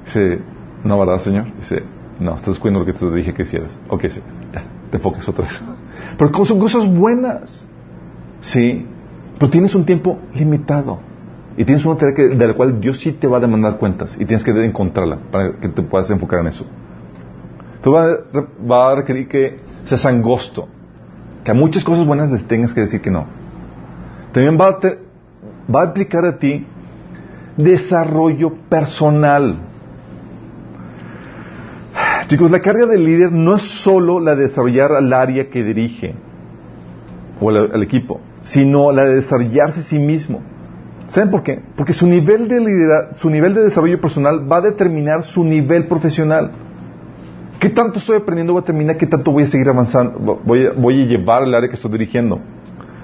Dice, no, ¿verdad, Señor? Dice, no, estás descuidando lo que te dije que hicieras. Ok, sí, ya, te enfocas otra vez. [laughs] Pero son cosas buenas. Sí, pero tienes un tiempo limitado. Y tienes una tarea que, de la cual Dios sí te va a demandar cuentas. Y tienes que encontrarla para que te puedas enfocar en eso. Tú va, va a requerir que seas angosto. Que a muchas cosas buenas les tengas que decir que no. También va a, va a ti desarrollo personal. Chicos, la carga del líder no es solo la de desarrollar al área que dirige o al equipo, sino la de desarrollarse a sí mismo. ¿Saben por qué? Porque su nivel de liderazgo, su nivel de desarrollo personal va a determinar su nivel profesional. ¿Qué tanto estoy aprendiendo va a determinar qué tanto voy a seguir avanzando, voy a, voy a llevar el área que estoy dirigiendo?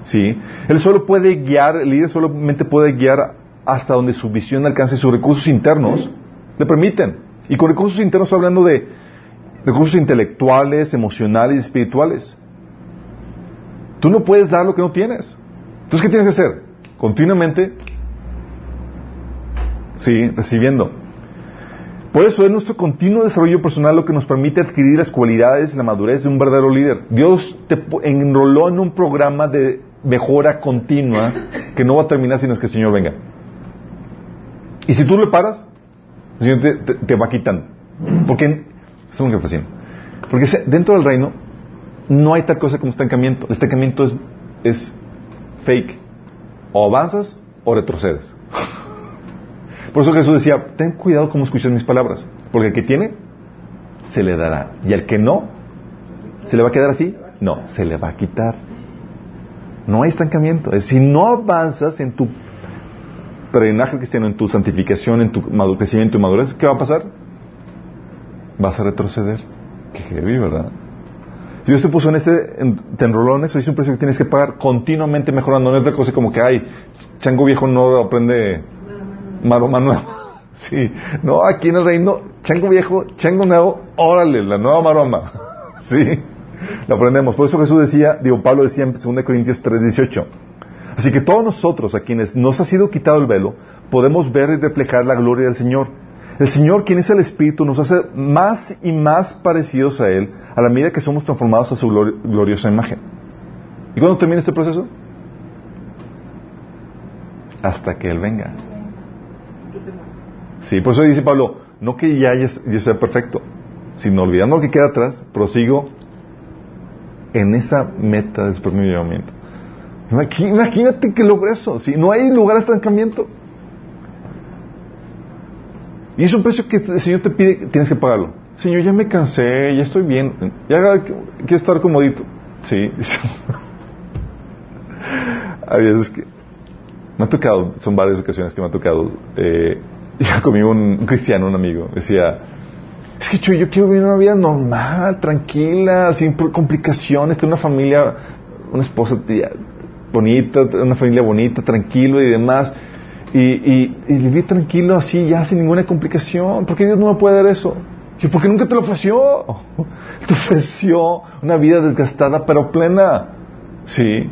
¿Sí? Él solo puede guiar, el líder solamente puede guiar hasta donde su visión alcance sus recursos internos le permiten. Y con recursos internos estoy hablando de recursos intelectuales, emocionales y espirituales. Tú no puedes dar lo que no tienes. Entonces, ¿qué tienes que hacer? Continuamente, sí, recibiendo. Por eso es nuestro continuo desarrollo personal lo que nos permite adquirir las cualidades y la madurez de un verdadero líder. Dios te enroló en un programa de mejora continua que no va a terminar sino que el Señor venga. Y si tú le paras, el Señor te, va quitando. Porque, es un fascina. Porque dentro del reino no hay tal cosa como estancamiento. El estancamiento es, es fake. O avanzas o retrocedes. Por eso Jesús decía, ten cuidado cómo escuchas mis palabras. Porque el que tiene, se le dará. Y al que no, ¿se le va a quedar así? No, se le va a quitar. No hay estancamiento. Es si no avanzas en tu peregrinaje cristiano, en tu santificación, en tu crecimiento y madurez, ¿qué va a pasar? Vas a retroceder. Qué heavy, ¿verdad? Si Dios te puso en ese, en, te enroló en eso, es un precio que tienes que pagar continuamente mejorando. No es otra cosa como que, ay, chango viejo no aprende maroma nueva. Sí, no, aquí en el reino, chango viejo, chango nuevo, órale, la nueva maroma. Sí, lo aprendemos. Por eso Jesús decía, digo, Pablo decía en 2 Corintios 3, 18. Así que todos nosotros, a quienes nos ha sido quitado el velo, podemos ver y reflejar la gloria del Señor. El Señor, quien es el Espíritu, nos hace más y más parecidos a Él a la medida que somos transformados a su gloriosa imagen. ¿Y cuándo termina este proceso? Hasta que Él venga. Sí, por eso dice Pablo, no que ya sea perfecto, sino olvidando lo que queda atrás, prosigo en esa meta del primer llamamiento. Imagínate que logre eso, si no hay lugar a estancamiento. Y es un precio que el Señor te pide, tienes que pagarlo. Señor, ya me cansé, ya estoy bien, ya quiero estar comodito. Sí. [laughs] Hay veces que me ha tocado, son varias ocasiones que me ha tocado, eh, ya conmigo un, un, cristiano, un amigo, decía, es que yo, yo quiero vivir una vida normal, tranquila, sin complicaciones, tener una familia, una esposa tía, bonita, una familia bonita, tranquilo y demás. Y, y, y, vivir tranquilo así, ya sin ninguna complicación. ¿Por qué Dios no me puede dar eso? Yo, porque nunca te lo ofreció. [laughs] Te ofreció una vida desgastada pero plena. Sí.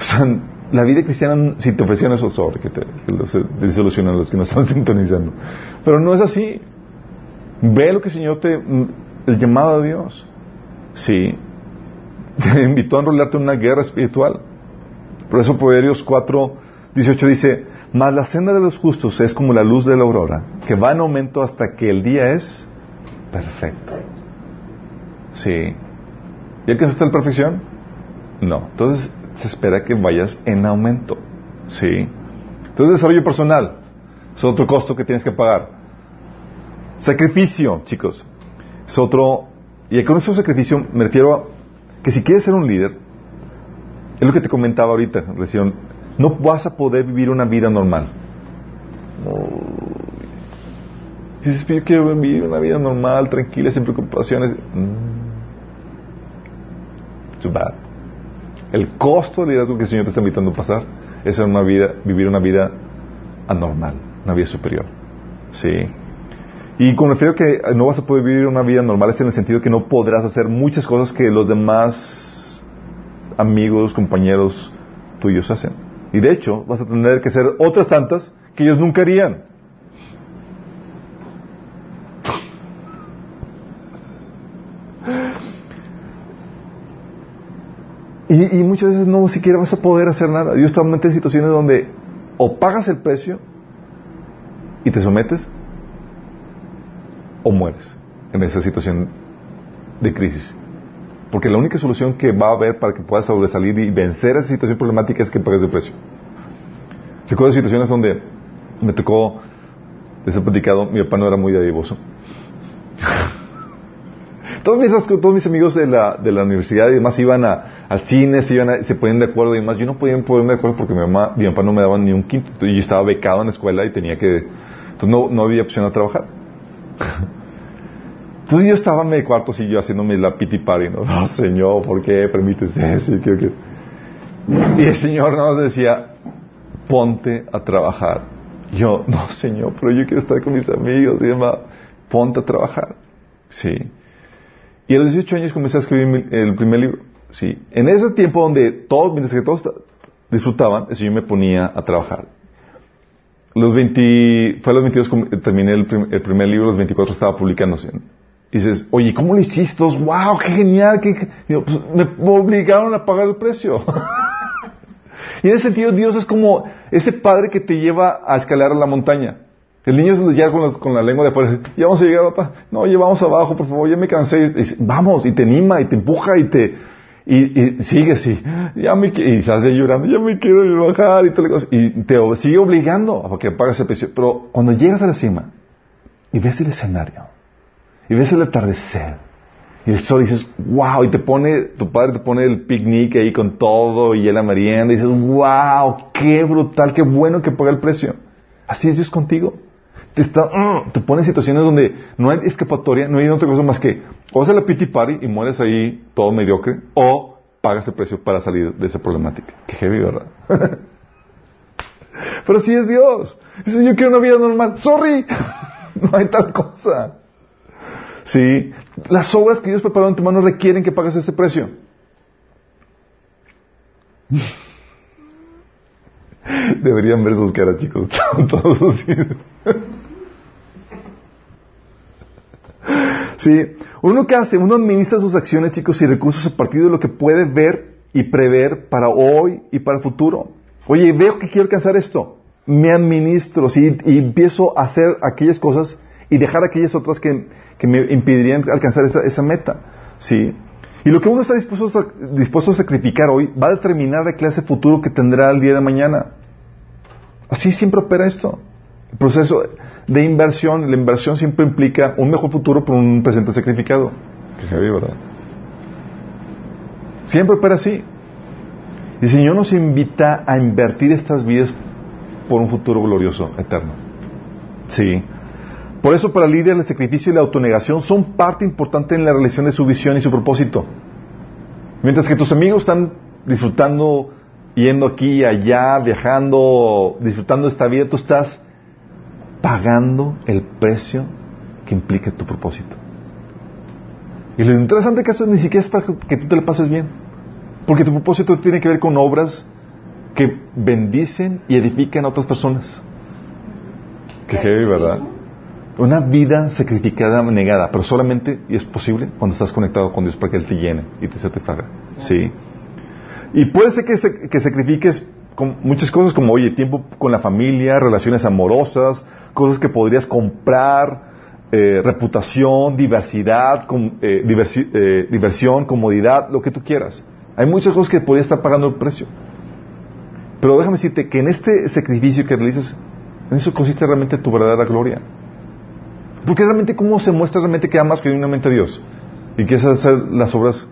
O sea, la vida cristiana, si te ofrecían eso, sobre que te, que los, disolucionan los que no [laughs] están sintonizando. Pero no es así. Ve lo que el Señor te. El llamado de Dios. Sí. [laughs] Te invitó a enrolarte en una guerra espiritual. Por eso, Proverbios 4, 18 dice: Mas la senda de los justos es como la luz de la aurora, que va en aumento hasta que el día es perfecto. Sí. ¿Y alcanzaste la perfección? No. Entonces, se espera que vayas en aumento. ¿Sí? Entonces, desarrollo personal es otro costo que tienes que pagar. Sacrificio, chicos, es otro. Y con ese sacrificio me refiero a que si quieres ser un líder, es lo que te comentaba ahorita, recién, no vas a poder vivir una vida normal. Dices, yo quiero vivir una vida normal, tranquila, sin preocupaciones. Too bad. El costo del liderazgo que el Señor te está invitando a pasar es una vida, vivir una vida anormal, una vida superior. Sí. Y con refiero que no vas a poder vivir una vida normal es en el sentido que no podrás hacer muchas cosas que los demás amigos, compañeros tuyos hacen. Y de hecho, vas a tener que hacer otras tantas que ellos nunca harían. Y, muchas veces no siquiera vas a poder hacer nada. Dios te en situaciones donde o pagas el precio y te sometes o mueres en esa situación de crisis. Porque la única solución que va a haber para que puedas sobresalir y vencer esa situación problemática es que pagues el precio. Recuerdo situaciones donde me tocó, les mi papá no era muy dadivoso. [laughs] todos, mis, todos mis amigos de la, de la universidad y demás iban a, al cine, se, iban se ponían de acuerdo y demás. Yo no podía ponerme de acuerdo porque mi mamá, mi papá no me daba ni un quinto. Yo estaba becado en la escuela y tenía que... Entonces no, no había opción a trabajar. [laughs] Entonces yo estaba en mi cuarto así yo haciéndome la piti party, ¿no? [laughs] Señor, ¿por qué permites eso? Y el señor nos decía, ponte a trabajar. Yo, no señor, pero yo quiero estar con mis amigos y demás. Ponte a trabajar. Sí. Y a los 18 años comencé a escribir el primer libro. Sí. En ese tiempo donde todos, mientras que todos disfrutaban, eso yo me ponía a trabajar. Los 20, fue a los 22 terminé el, primer libro, los 24 estaba publicándose. Y dices, oye, ¿cómo lo hiciste? ¡Wow! ¡Qué genial! Qué, pues, me obligaron a pagar el precio. [laughs] y en ese sentido, Dios es como ese padre que te lleva a escalar la montaña. El niño ya con, con la lengua de afuera, ya vamos a llegar, papá. No, llevamos abajo, por favor, ya me cansé. Y dice, vamos, y te anima, y te empuja, y te, y, y sigue así, ya me, y se hace llorando, ya me quiero bajar, y, todo, y te sigue obligando a que pagues el precio. Pero cuando llegas a la cima, y ves el escenario, y ves el atardecer, y el sol, dices, wow, y te pone, tu padre te pone el picnic ahí con todo, y la merienda, y dices, wow, qué brutal, qué bueno que paga el precio. Así es Dios contigo. Te, está, mm, te pone en situaciones donde no hay escapatoria, no hay otra cosa más que o haces la pity party y mueres ahí todo mediocre, o pagas el precio para salir de esa problemática. Qué heavy, ¿verdad? [laughs] Pero así es Dios. Dice, yo quiero una vida normal. Sorry, [laughs] no hay tal cosa. Sí, las obras que Dios preparó en tu mano requieren que pagues ese precio. [laughs] Deberían ver sus caras, chicos. Todos así. Sí, uno que hace, uno administra sus acciones, chicos, y recursos a partir de lo que puede ver y prever para hoy y para el futuro. Oye, veo que quiero alcanzar esto. Me administro, ¿sí? Y empiezo a hacer aquellas cosas y dejar aquellas otras que, me impedirían alcanzar esa, esa, meta, ¿sí? Y lo que uno está dispuesto a, dispuesto a sacrificar hoy va a determinar la clase futuro que tendrá el día de mañana. Así siempre opera esto. El proceso, de inversión. La inversión siempre implica un mejor futuro por un presente sacrificado. Que ¿verdad? Siempre opera así. Y el Señor nos invita a invertir estas vidas por un futuro glorioso, eterno. Sí. Por eso para líder el sacrificio y la autonegación son parte importante en la realización de su visión y su propósito. Mientras que tus amigos están disfrutando, yendo aquí y allá, viajando, disfrutando de esta vida, tú estás pagando el precio que implica tu propósito. Y lo interesante que eso ni siquiera es para que tú te lo pases bien. Porque tu propósito tiene que ver con obras que bendicen y edifican a otras personas. Que heavy, ¿verdad? Una vida sacrificada, negada, pero solamente, y es posible, cuando estás conectado con Dios para que Él te llene y te satisfaga. Sí. Y puede ser que, que sacrifiques con muchas cosas como, oye, tiempo con la familia, relaciones amorosas, cosas que podrías comprar, eh, reputación, diversidad, eh, eh, diversión, comodidad, lo que tú quieras. Hay muchas cosas que podrías estar pagando el precio. Pero déjame decirte que en este sacrificio que realizas, en eso consiste realmente tu verdadera gloria. Porque realmente, ¿cómo se muestra realmente que amas genuinamente a Dios? Y quieres hacer las obras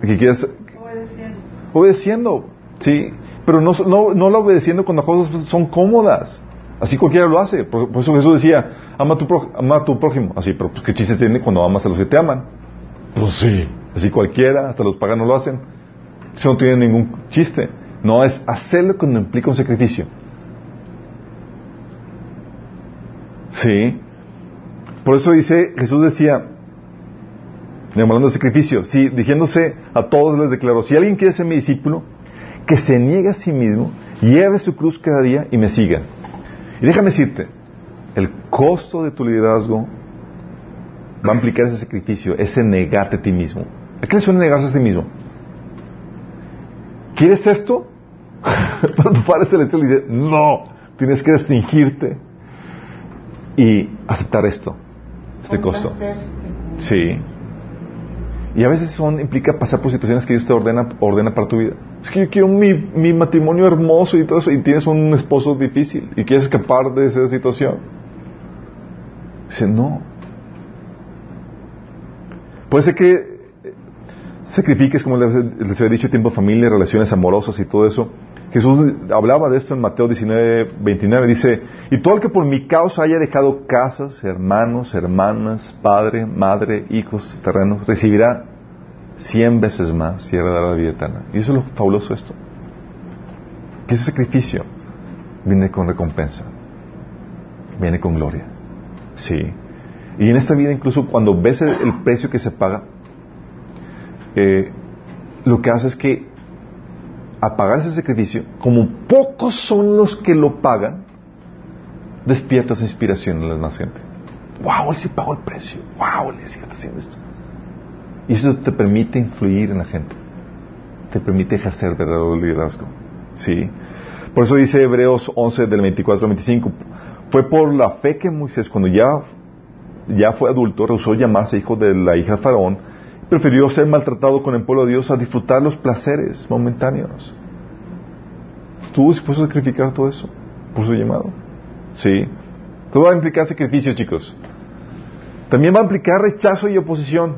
que quieres... Obedeciendo. Obedeciendo, sí. Pero no, no, no lo obedeciendo cuando las cosas son cómodas. Así cualquiera lo hace. Por, eso Jesús decía, ama a tu, ama a tu prójimo. Así, pero pues, ¿qué chiste tiene cuando amas a los que te aman? Pues sí. Así cualquiera, hasta los paganos lo hacen. Eso no tiene ningún chiste. No es hacerlo cuando implica un sacrificio. Sí. Por eso dice, Jesús decía, hablando de sacrificio, sí, dirigiéndose a todos les declaró, si alguien quiere ser mi discípulo, que se niegue a sí mismo, lleve su cruz cada día y me siga. Y déjame decirte, el costo de tu liderazgo va a implicar ese sacrificio, ese negarte a ti mismo. ¿A qué le suena negarse a sí mismo? ¿Quieres esto? [laughs] Pero tu Padre Celestial le dice, no, tienes que restringirte y aceptar esto, este costo. Sí. Y a veces son, implica pasar por situaciones que Dios te ordena, ordena para tu vida. Es que yo quiero mi, mi matrimonio hermoso y todo eso, y tienes un esposo difícil y quieres escapar de esa situación. Dice, no. Puede ser que sacrifiques, como les, les había dicho, tiempo de familia, relaciones amorosas y todo eso. Jesús hablaba de esto en Mateo 19, 29. Dice, y todo el que por mi causa haya dejado casas, hermanos, hermanas, padre, madre, hijos, terrenos, recibirá cien veces más y heredará la vida eterna. Y eso es lo fabuloso esto. Que ese sacrificio viene con recompensa, viene con gloria. Sí. Y en esta vida incluso cuando ves el, precio que se paga, eh, lo que hace es que a pagar ese sacrificio, como pocos son los que lo pagan, despiertas inspiración en la gente. ¡Wow! Él sí pagó el precio. ¡Wow! Él sí está haciendo esto. Y eso te permite influir en la gente. Te permite ejercer verdadero liderazgo. ¿Sí? Por eso dice Hebreos 11 del 24 al 25. Fue por la fe que Moisés, cuando ya, ya fue adulto, rehusó llamarse hijo de la hija de Faraón, prefirió ser maltratado con el pueblo de Dios a disfrutar los placeres momentáneos. ¿Estuvo dispuesto a sacrificar todo eso por su llamado? Sí. Todo va a implicar sacrificio, chicos. También va a implicar rechazo y oposición.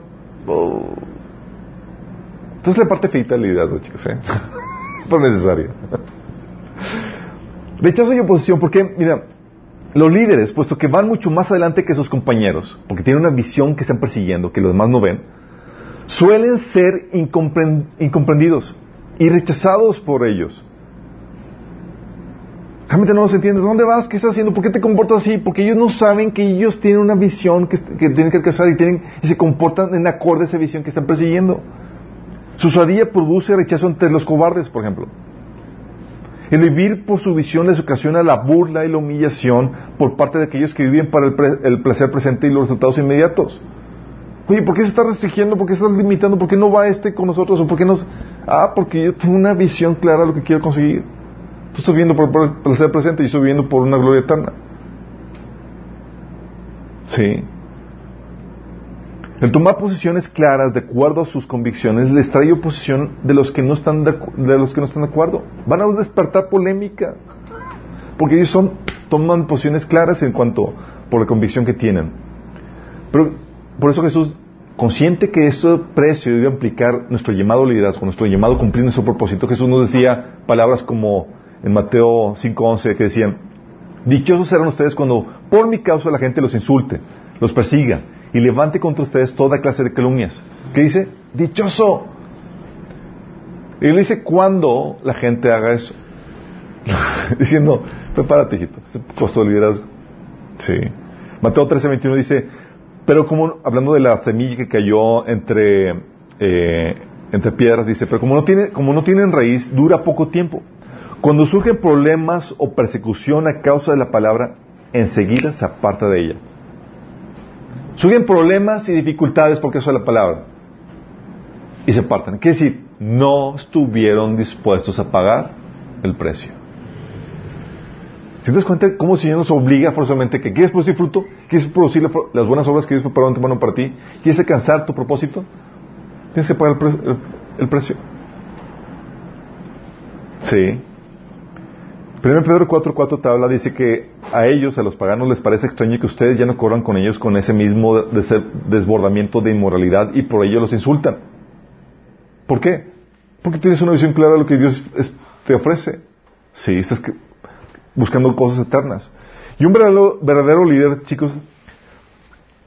Entonces la parte feita del liderazgo, chicos, ¿eh? [laughs] Por necesario. rechazo y oposición, porque, mira, los líderes, puesto que van mucho más adelante que sus compañeros, porque tienen una visión que están persiguiendo, que los demás no ven, suelen ser incomprendidos y rechazados por ellos. Realmente no los entiendes. ¿Dónde vas? ¿Qué estás haciendo? ¿Por qué te comportas así? Porque ellos no saben que ellos tienen una visión que, tienen que alcanzar y, tienen, y se comportan en acorde a esa visión que están persiguiendo. Su sadía produce rechazo entre los cobardes, por ejemplo. El vivir por su visión les ocasiona la burla y la humillación por parte de aquellos que viven para el placer presente y los resultados inmediatos. Oye, ¿por qué se está restringiendo? ¿Por qué se está limitando? ¿Por qué no va este con nosotros? ¿O por qué no? Ah, porque yo tengo una visión clara de lo que quiero conseguir. Tú estás viviendo por, el ser presente y estoy viviendo por una gloria eterna. Sí. El tomar posiciones claras de acuerdo a sus convicciones les trae oposición de los que no están de, de los que no están de acuerdo. Van a despertar polémica. Porque ellos son, toman posiciones claras en cuanto por la convicción que tienen. Pero por eso Jesús, consciente que este precio debe implicar nuestro llamado liderazgo, nuestro llamado a cumplir nuestro propósito, Jesús nos decía palabras como en Mateo 5.11 que decían, dichosos serán ustedes cuando por mi causa la gente los insulte, los persiga y levante contra ustedes toda clase de calumnias. ¿Qué dice? Dichoso. Y él dice cuando la gente haga eso. [laughs] Diciendo, prepárate, hijito, es costo de liderazgo. Sí. Mateo 13.21 dice, pero como, hablando de la semilla que cayó entre, eh, entre piedras, dice, pero como no, tiene, como no tienen raíz, dura poco tiempo. Cuando surgen problemas o persecución a causa de la palabra, enseguida se aparta de ella. Surgen problemas y dificultades porque eso es la palabra. Y se apartan. Quiere decir, no estuvieron dispuestos a pagar el precio. ¿Si te das cuenta cómo el Señor nos obliga forzosamente que quieres producir fruto? ¿Quieres producir las buenas obras que Dios preparó antemano para ti? ¿Quieres alcanzar tu propósito? Tienes que pagar el, precio. Sí. 1 Pedro 4.4 te habla, dice que a ellos, a los paganos, les parece extraño que ustedes ya no corran con ellos con ese mismo desbordamiento de inmoralidad y por ello los insultan. ¿Por qué? Porque tienes una visión clara de lo que Dios te ofrece. Sí, estás buscando cosas eternas. Y un verdadero, líder, chicos,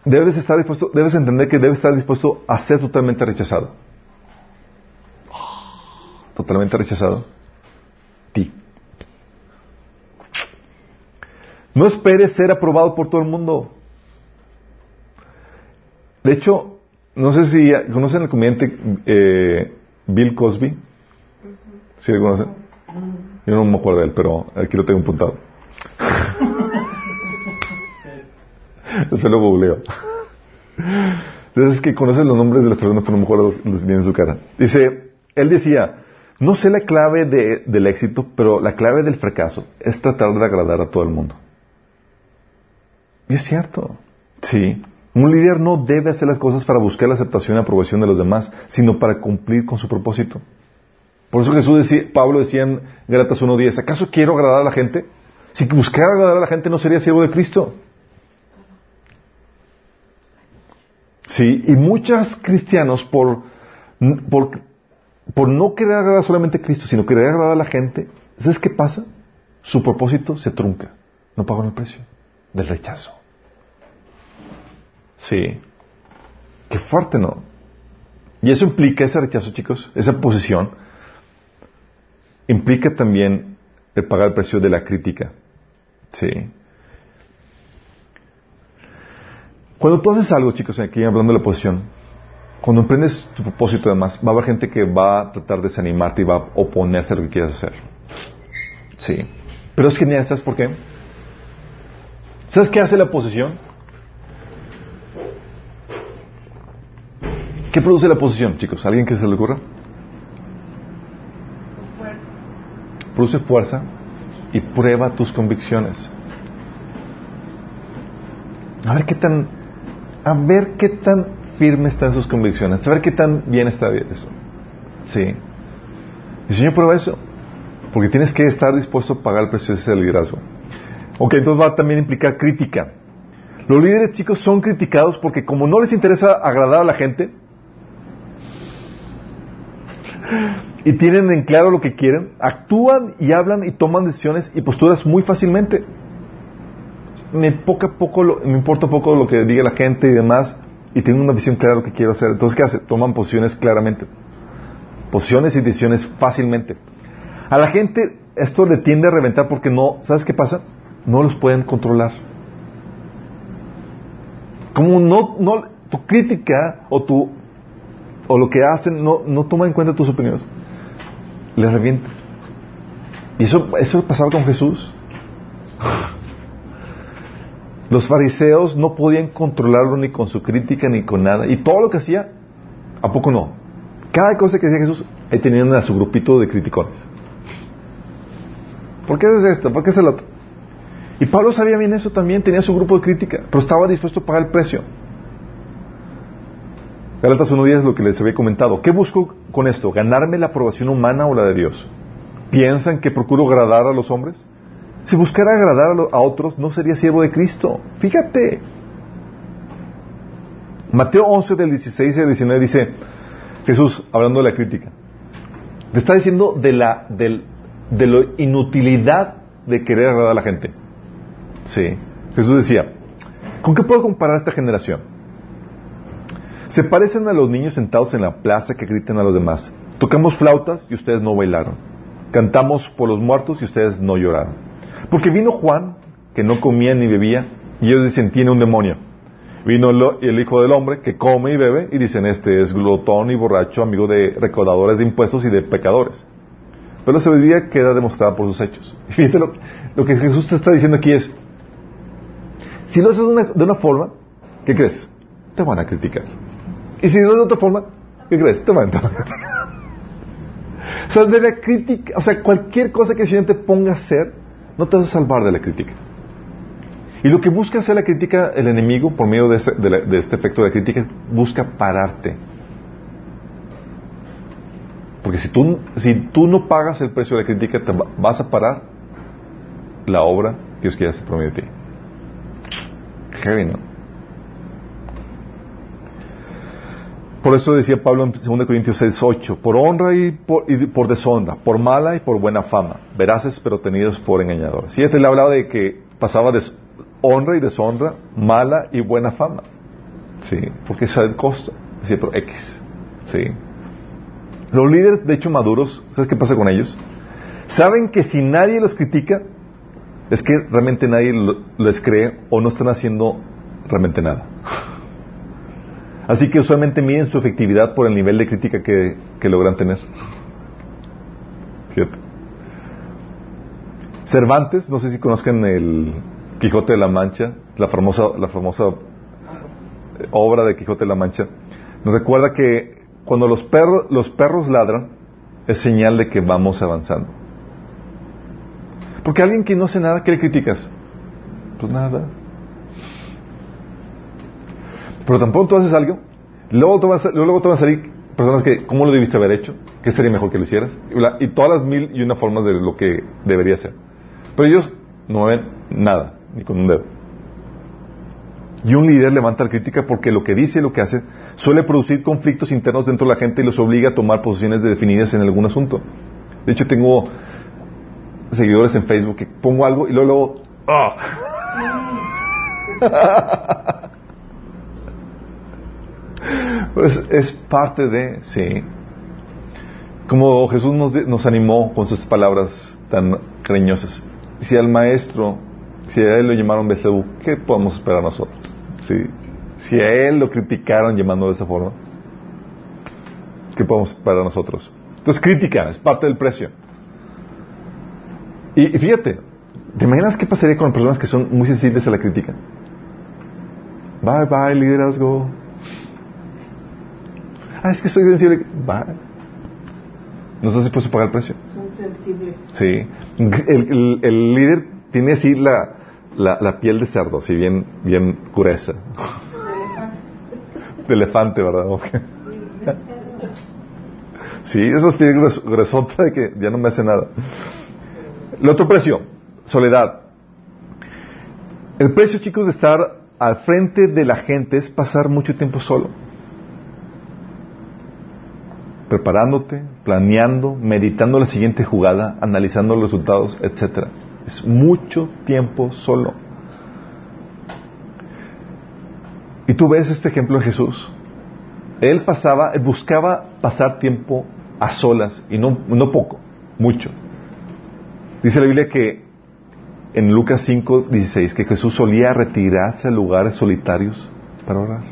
debes estar dispuesto, debes entender que debe estar dispuesto a ser totalmente rechazado. Totalmente rechazado. Ti. No esperes ser aprobado por todo el mundo. De hecho, no sé si conocen al comediante eh, Bill Cosby. ¿Sí lo conocen? Yo no me acuerdo de él, pero aquí lo tengo apuntado. [laughs] Después lo googleo. Entonces es que conocen los nombres de las personas, pero no me acuerdo bien su cara. Dice, él decía, no sé la clave de, del éxito, pero la clave del fracaso es tratar de agradar a todo el mundo. Y es cierto. Sí. Un líder no debe hacer las cosas para buscar la aceptación y aprobación de los demás, sino para cumplir con su propósito. Por eso Jesús decía, Pablo decía en Galatas 1.10, ¿acaso quiero agradar a la gente? Si buscara agradar a la gente no sería siervo de Cristo. Sí, y muchos cristianos por, por, por no querer agradar solamente a Cristo, sino querer agradar a la gente, ¿sabes qué pasa? Su propósito se trunca. No pagan el precio del rechazo. Sí. Qué fuerte, ¿no? Y eso implica ese rechazo, chicos, esa posición, implica también el pagar el precio de la crítica. Sí. Cuando tú haces algo, chicos, aquí hablando de la posición, cuando emprendes tu propósito además, va a haber gente que va a tratar de desanimarte y va a oponerse a lo que quieras hacer. Sí. Pero es genial, ¿sabes por qué? ¿Sabes qué hace la oposición? ¿Qué produce la oposición, chicos? ¿Alguien que se le ocurra? Fuerza. Produce fuerza y prueba tus convicciones. A ver qué tan, a ver qué tan firme están sus convicciones, a ver qué tan bien está eso. Sí. El Señor prueba eso, porque tienes que estar dispuesto a pagar el precio de ese liderazgo. Ok, entonces va a también implicar crítica. Los líderes chicos son criticados porque como no les interesa agradar a la gente y tienen en claro lo que quieren, actúan y hablan y toman decisiones y posturas muy fácilmente. Me, poca, poco lo- me importa poco lo que diga la gente y demás y tengo una visión clara de lo que quiero hacer. Entonces, ¿qué hace? Toman posiciones claramente. Posiciones y decisiones fácilmente. A la gente esto le tiende a reventar porque no, ¿sabes qué pasa? No los pueden controlar. Como no, no, tu crítica o tu, o lo que hacen no, no toma en cuenta tus opiniones, les revienta. Y eso, eso pasaba con Jesús. Los fariseos no podían controlarlo ni con su crítica ni con nada. Y todo lo que hacía, ¿a poco no? Cada cosa que decía Jesús, ahí tenían a su grupito de criticones. ¿Por qué haces esto? ¿Por qué haces lo otro? Y Pablo sabía bien eso también, tenía su grupo de crítica, pero estaba dispuesto a pagar el precio. Galatas 1.10 es lo que les había comentado. ¿Qué busco con esto? ¿Ganarme la aprobación humana o la de Dios? ¿Piensan que procuro agradar a los hombres? Si buscara agradar a, a otros, no sería siervo de Cristo. Fíjate. Mateo 11 del 16 al 19 dice, Jesús, hablando de la crítica, le está diciendo de la de la inutilidad de querer agradar a la gente. Sí. Jesús decía, ¿con qué puedo comparar esta generación? Se parecen a los niños sentados en la plaza que gritan a los demás. Tocamos flautas y ustedes no bailaron. Cantamos por los muertos y ustedes no lloraron. Porque vino Juan, que no comía ni bebía, y ellos dicen, tiene un demonio. Vino el Hijo del Hombre, que come y bebe, y dicen, este es glotón y borracho, amigo de recaudadores de impuestos y de pecadores. Pero la sabiduría queda demostrada por sus hechos. Y [laughs] fíjate lo, que Jesús está diciendo aquí es, si lo haces una, de una forma, ¿qué crees? Te van a criticar. Y si lo haces de otra forma, ¿qué crees? Te van O sea, de la crítica, o sea, cualquier cosa que el Señor te ponga a hacer, no te vas a salvar de la crítica. Y lo que busca hacer la crítica, el enemigo, por medio de, este- de la- de este efecto de crítica, busca pararte. Porque si tú, si tú no pagas el precio de la crítica, te va- vas a parar la obra que Dios quiere hacer por medio de ti. Heavy, ¿no? Por eso decía Pablo en 2 Corintios 6, 8, por honra y por, y por deshonra, por mala y por buena fama, veraces pero tenidos por engañadores. Y este le hablaba de que pasaba de honra y deshonra, mala y buena fama. Sí, porque es el costo. Decía, pero X. Sí. Los líderes, de hecho, maduros, ¿sabes qué pasa con ellos? Saben que si nadie los critica, es que realmente nadie les cree o no están haciendo realmente nada. Así que usualmente miden su efectividad por el nivel de crítica que, que logran tener. Cervantes, no sé si conozcan el Quijote de la Mancha, la famosa, la famosa obra de Quijote de la Mancha, nos recuerda que cuando los perros, los perros ladran, es señal de que vamos avanzando. Porque alguien que no hace nada, ¿qué le criticas? Pues nada. Pero tampoco tú haces algo, luego te, van a, luego a salir personas que, ¿cómo lo debiste haber hecho? ¿Qué sería mejor que lo hicieras? Y, todas las mil y una formas de lo que debería ser. Pero ellos no ven nada, ni con un dedo. Y un líder levanta la crítica porque lo que dice y lo que hace suele producir conflictos internos dentro de la gente y los obliga a tomar posiciones definidas en algún asunto. De hecho, tengo seguidores en Facebook que pongo algo y luego, ¡ah! [laughs] pues es parte de, sí. Como Jesús nos, animó con sus palabras tan cariñosas. Si al maestro, si a él lo llamaron Belcebú, ¿qué podemos esperar nosotros? ¿Sí? Si a él lo criticaron llamando de esa forma, ¿qué podemos esperar nosotros? Entonces, crítica es parte del precio. Y, fíjate, ¿te imaginas qué pasaría con personas que son muy sensibles a la crítica? Bye bye, liderazgo. Ah, es que soy sensible. Bye. ¿No estás dispuesto a pagar el precio? Son sensibles. Sí. El, el líder tiene así la, la, piel de cerdo, así bien, bien cureza. De elefante, ¿verdad? Sí, esos piel gruesota de que ya no me hace nada. El otro precio, soledad. El precio, chicos, de estar al frente de la gente es pasar mucho tiempo solo. Preparándote, planeando, meditando la siguiente jugada, analizando los resultados, etcétera mucho tiempo solo. Y tú ves este ejemplo de Jesús. Él pasaba, él buscaba pasar tiempo a solas, y no, no poco, mucho. Dice la Biblia que en Lucas 5, 16, que Jesús solía retirarse a lugares solitarios para orar.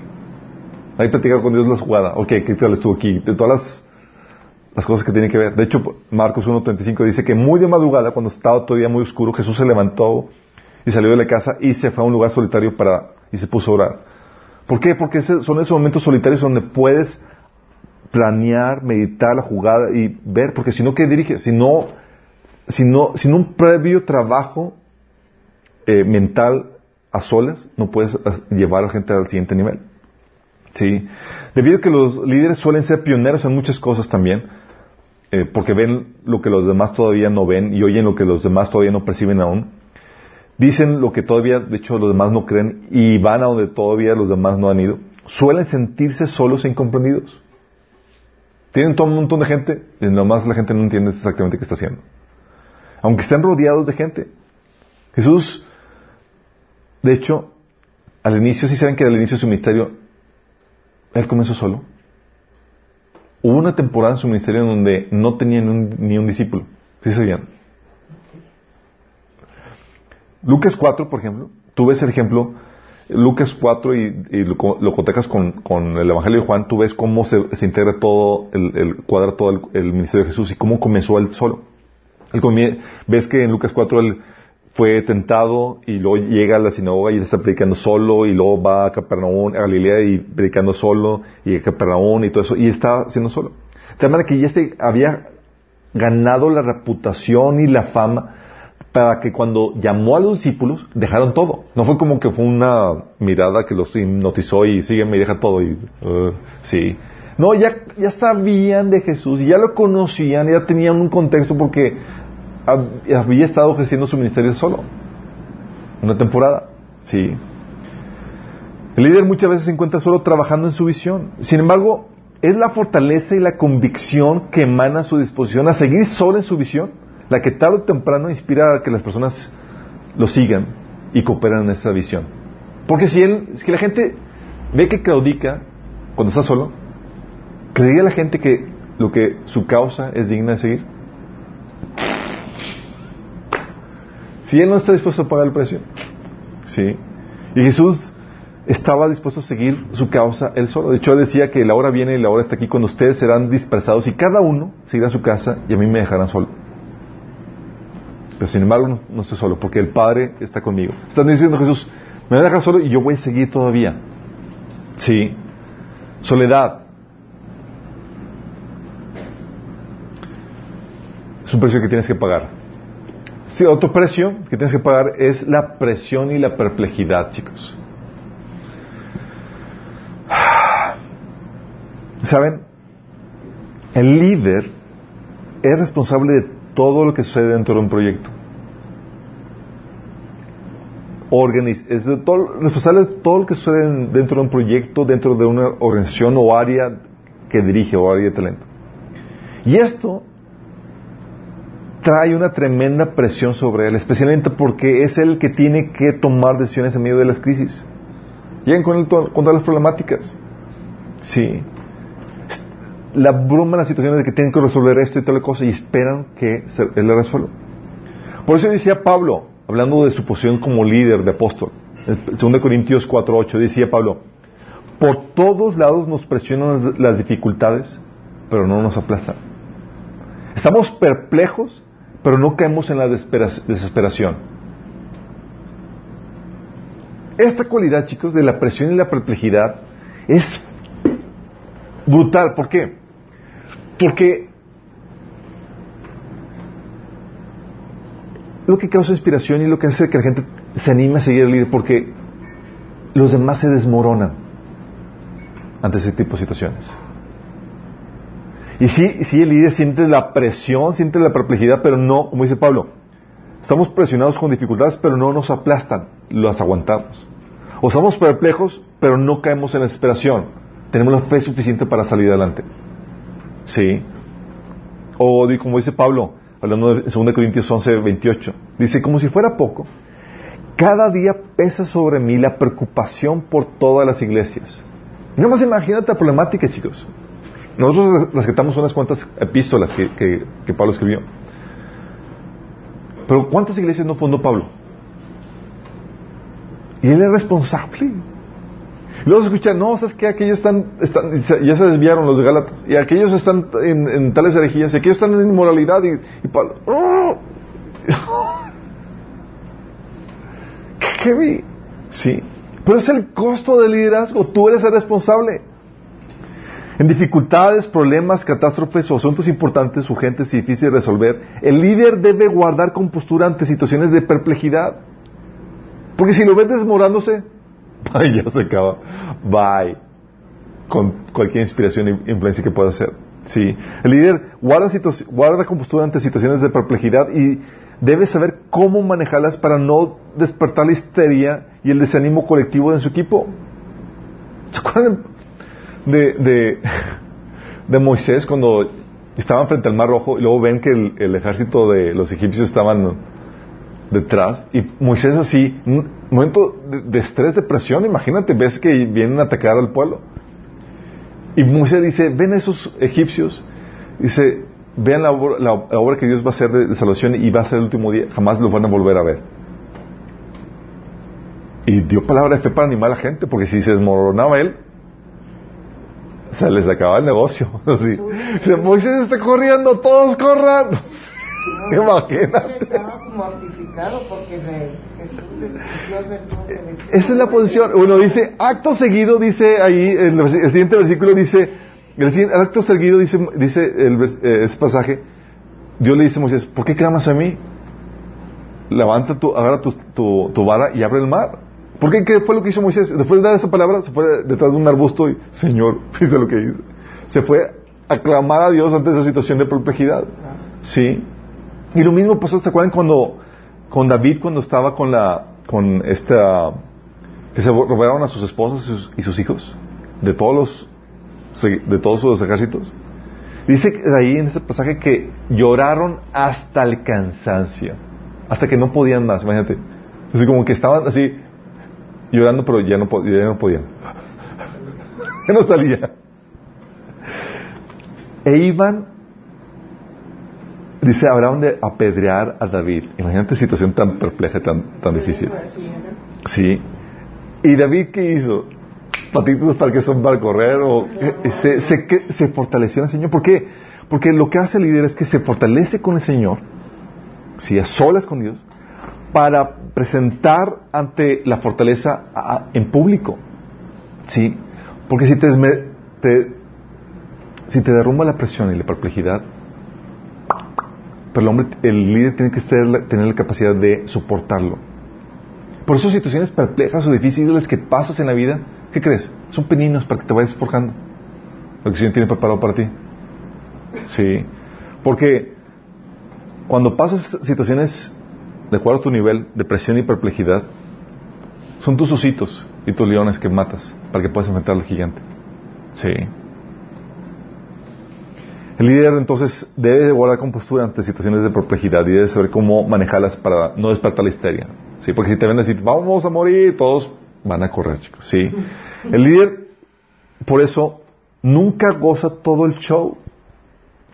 Ahí platicado con Dios la jugada. Ok, ¿qué tal estuvo aquí? De todas las las cosas que tienen que ver. De hecho, Marcos 1.35 dice que muy de madrugada, cuando estaba todavía muy oscuro, Jesús se levantó y salió de la casa y se fue a un lugar solitario para, y se puso a orar. ¿Por qué? Porque son esos momentos solitarios donde puedes planear, meditar la jugada y ver, porque si no, ¿qué diriges? Si no, si no, sin un previo trabajo eh, mental a solas, no puedes eh, llevar a la gente al siguiente nivel. ¿Sí? Debido a que los líderes suelen ser pioneros en muchas cosas también, eh, porque ven lo que los demás todavía no ven y oyen lo que los demás todavía no perciben aún. Dicen lo que todavía, de hecho, los demás no creen y van a donde todavía los demás no han ido. Suelen sentirse solos e incomprendidos. Tienen todo un montón de gente y nomás la gente no entiende exactamente qué está haciendo. Aunque estén rodeados de gente. Jesús, de hecho, al inicio, si saben que al inicio de su ministerio, él comenzó solo. Hubo una temporada en su ministerio en donde no tenía ni un, discípulo. ¿Sí sabían? Lucas 4, por ejemplo, tú ves el ejemplo, Lucas 4 y, lo, lo cotejas con, el Evangelio de Juan, tú ves cómo se, integra todo, el, cuadra todo el, ministerio de Jesús y cómo comenzó él solo. ves que en Lucas 4 él fue tentado y luego llega a la sinagoga y está predicando solo y luego va a Capernaum, a Galilea y predicando solo y a Capernaum y todo eso y está haciendo solo. De manera que ya se había ganado la reputación y la fama para que cuando llamó a los discípulos dejaron todo. No fue como que fue una mirada que los hipnotizó y sígueme y deja todo y uh, sí. No, ya, ya sabían de Jesús, ya lo conocían, ya tenían un contexto porque había estado ejerciendo su ministerio solo. Una temporada. Sí. El líder muchas veces se encuentra solo trabajando en su visión. Sin embargo, es la fortaleza y la convicción que emana su disposición a seguir solo en su visión, la que tarde o temprano inspira a que las personas lo sigan y cooperan en esa visión. Porque si él, si la gente ve que claudica cuando está solo, ¿creería la gente que lo que su causa es digna de seguir? Si él no está dispuesto a pagar el precio. ¿Sí? Y Jesús estaba dispuesto a seguir su causa él solo. De hecho, él decía que la hora viene y la hora está aquí cuando ustedes serán dispersados y cada uno seguirá a su casa y a mí me dejarán solo. pero sin embargo no, estoy solo, porque el Padre está conmigo. Están diciendo Jesús, me voy a dejar solo y yo voy a seguir todavía. Sí. Soledad. Es un precio que tienes que pagar. Sí, otro precio que tienes que pagar es la presión y la perplejidad, chicos. [sighs] ¿Saben? El líder es responsable de todo lo que sucede dentro de un proyecto. Organiz es de todo, responsable de todo lo que sucede dentro de un proyecto, dentro de una organización o área que dirige o área de talento. Y esto trae una tremenda presión sobre él, especialmente porque es él que tiene que tomar decisiones en medio de las crisis. Llegan con, con todas las problemáticas. Sí la bruma las situaciones de que tienen que resolver esto y tal cosa y esperan que se, él la resuelva. Por eso decía Pablo, hablando de su posición como líder de apóstol, en 2 Corintios 4.8, decía Pablo, por todos lados nos presionan las dificultades, pero no nos aplastan. Estamos perplejos, pero no caemos en la desesperación. Esta cualidad, chicos, de la presión y la perplejidad es brutal. ¿Por qué? Porque lo que causa inspiración y lo que hace que la gente se anime a seguir el líder, porque los demás se desmoronan ante ese tipo de situaciones. Y sí, sí, el líder siente la presión, siente la perplejidad, pero no, como dice Pablo, estamos presionados con dificultades, pero no nos aplastan, las aguantamos. O estamos perplejos, pero no caemos en la desesperación tenemos la fe suficiente para salir adelante. Sí. O como dice Pablo, hablando de 2 Corintios 11, 28, dice, como si fuera poco, cada día pesa sobre mí la preocupación por todas las iglesias. No más imagínate la problemática, chicos. Nosotros rescatamos unas cuantas epístolas que, que Pablo escribió. Pero ¿cuántas iglesias no fundó Pablo? Y él es responsable. Luego se escucha, no, ¿sabes qué? Aquellos están, están, ya se desviaron los de Gálatas, y aquellos están en, tales herejías, y aquellos están en inmoralidad, y, y Pablo, [laughs] ¿Qué, vi? Sí. Pero es el costo del liderazgo, tú eres el responsable. En dificultades, problemas, catástrofes o asuntos importantes, urgentes y difíciles de resolver, el líder debe guardar compostura ante situaciones de perplejidad. Porque si lo ves desmorándose, [laughs] Ay, ya se acaba. Bye. Con cualquier inspiración e influencia que pueda hacer. Sí. El líder guarda, guarda compostura ante situaciones de perplejidad y debe saber cómo manejarlas para no despertar la histeria y el desánimo colectivo de su equipo. ¿Se acuerdan de, de, de Moisés cuando estaban frente al Mar Rojo y luego ven que el ejército de los egipcios estaban detrás y Moisés así, momento de, estrés, de presión, imagínate, ves que vienen a atacar al pueblo. Y Moisés dice, ven esos egipcios, dice, vean la obra, que Dios va a hacer de, salvación y va a ser el último día, jamás los van a volver a ver. Y dio palabra de fe para animar a la gente, porque si se desmoronaba él, se les acababa el negocio. [laughs] Dice, Moisés está corriendo, todos corran. [laughs] Imagínate. Esa es la posición. Bueno, dice, acto seguido, dice ahí, el, siguiente versículo dice, el, siguiente, acto seguido dice, dice el, eh, ese pasaje, Dios le dice a Moisés, ¿por qué clamas a mí? Levanta tu, agarra tu, tu, vara y abre el mar. ¿Por qué? ¿Qué fue lo que hizo Moisés? Después de dar esa palabra, se fue detrás de un arbusto y, Señor, [laughs] dice lo que dice. Se fue a clamar a Dios ante esa situación de perplejidad. Sí. Y lo mismo pasó, ¿se acuerdan cuando con David cuando estaba con la con esta que se robaron a sus esposas y sus, hijos de todos los de todos sus ejércitos? Dice ahí en ese pasaje que lloraron hasta el cansancio, hasta que no podían más, imagínate. Así como que estaban así llorando, pero ya no, ya no podían. ya no salía. E iban Dice, habrá donde apedrear a David. Imagínate situación tan perpleja, tan, tan difícil. Sí. ¿Y David qué hizo? Patitos para que son para correr o se, se, se fortaleció en el Señor. ¿Por qué? Porque lo que hace el líder es que se fortalece con el Señor ¿sí? a solas con Dios, para presentar ante la fortaleza en público. ¿Sí? Porque si te, te, si te derrumba la presión y la perplejidad, pero el hombre, el líder tiene que tener la capacidad de soportarlo. Por eso situaciones perplejas o difíciles que pasas en la vida, ¿qué crees? Son peninos para que te vayas forjando. Lo que el Señor tiene preparado para ti. Sí. Porque cuando pasas situaciones de acuerdo a tu nivel de presión y perplejidad, son tus ositos y tus leones que matas para que puedas enfrentar al gigante. Sí. El líder entonces debe de guardar compostura ante situaciones de perplejidad y debe saber cómo manejarlas para no despertar la histeria. Sí, porque si te ven decir, vamos a morir, todos van a correr, chicos. Sí. El líder, por eso, nunca goza todo el show.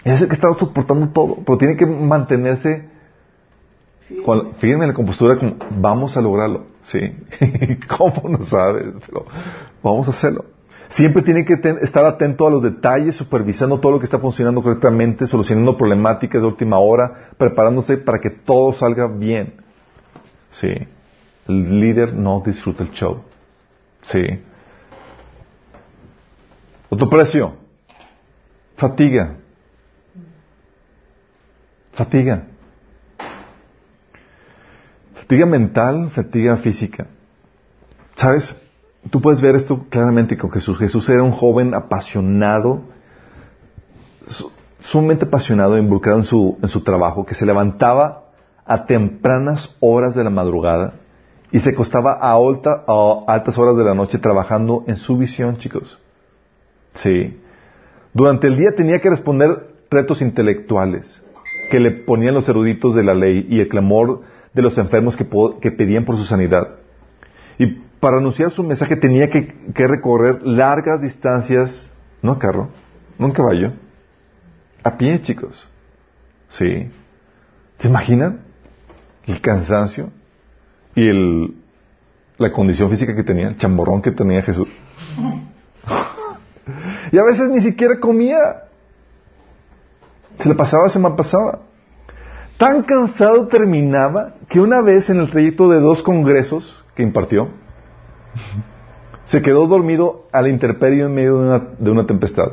Es el que está soportando todo, pero tiene que mantenerse en la compostura como, vamos a lograrlo. Sí. [laughs] ¿Cómo no sabes? Pero vamos a hacerlo. Siempre tiene que estar atento a los detalles, supervisando todo lo que está funcionando correctamente, solucionando problemáticas de última hora, preparándose para que todo salga bien. Sí. El líder no disfruta el show. Sí. Otro precio. Fatiga. Fatiga. Fatiga mental, fatiga física. ¿Sabes? Tú puedes ver esto claramente con Jesús. Jesús era un joven apasionado, sumamente apasionado, involucrado en su, trabajo, que se levantaba a tempranas horas de la madrugada y se acostaba a, a altas horas de la noche trabajando en su visión, chicos. Sí. Durante el día tenía que responder retos intelectuales que le ponían los eruditos de la ley y el clamor de los enfermos que, pedían por su sanidad. Y para anunciar su mensaje tenía que, recorrer largas distancias, no a carro, no en caballo, a pie, chicos. Sí. ¿Se imaginan? El cansancio y el, la condición física que tenía, el chamborrón que tenía Jesús. [laughs] y a veces ni siquiera comía. Se le pasaba, se me pasaba. Tan cansado terminaba que una vez en el trayecto de dos congresos que impartió, se quedó dormido a la intemperie en medio de una, de una tempestad.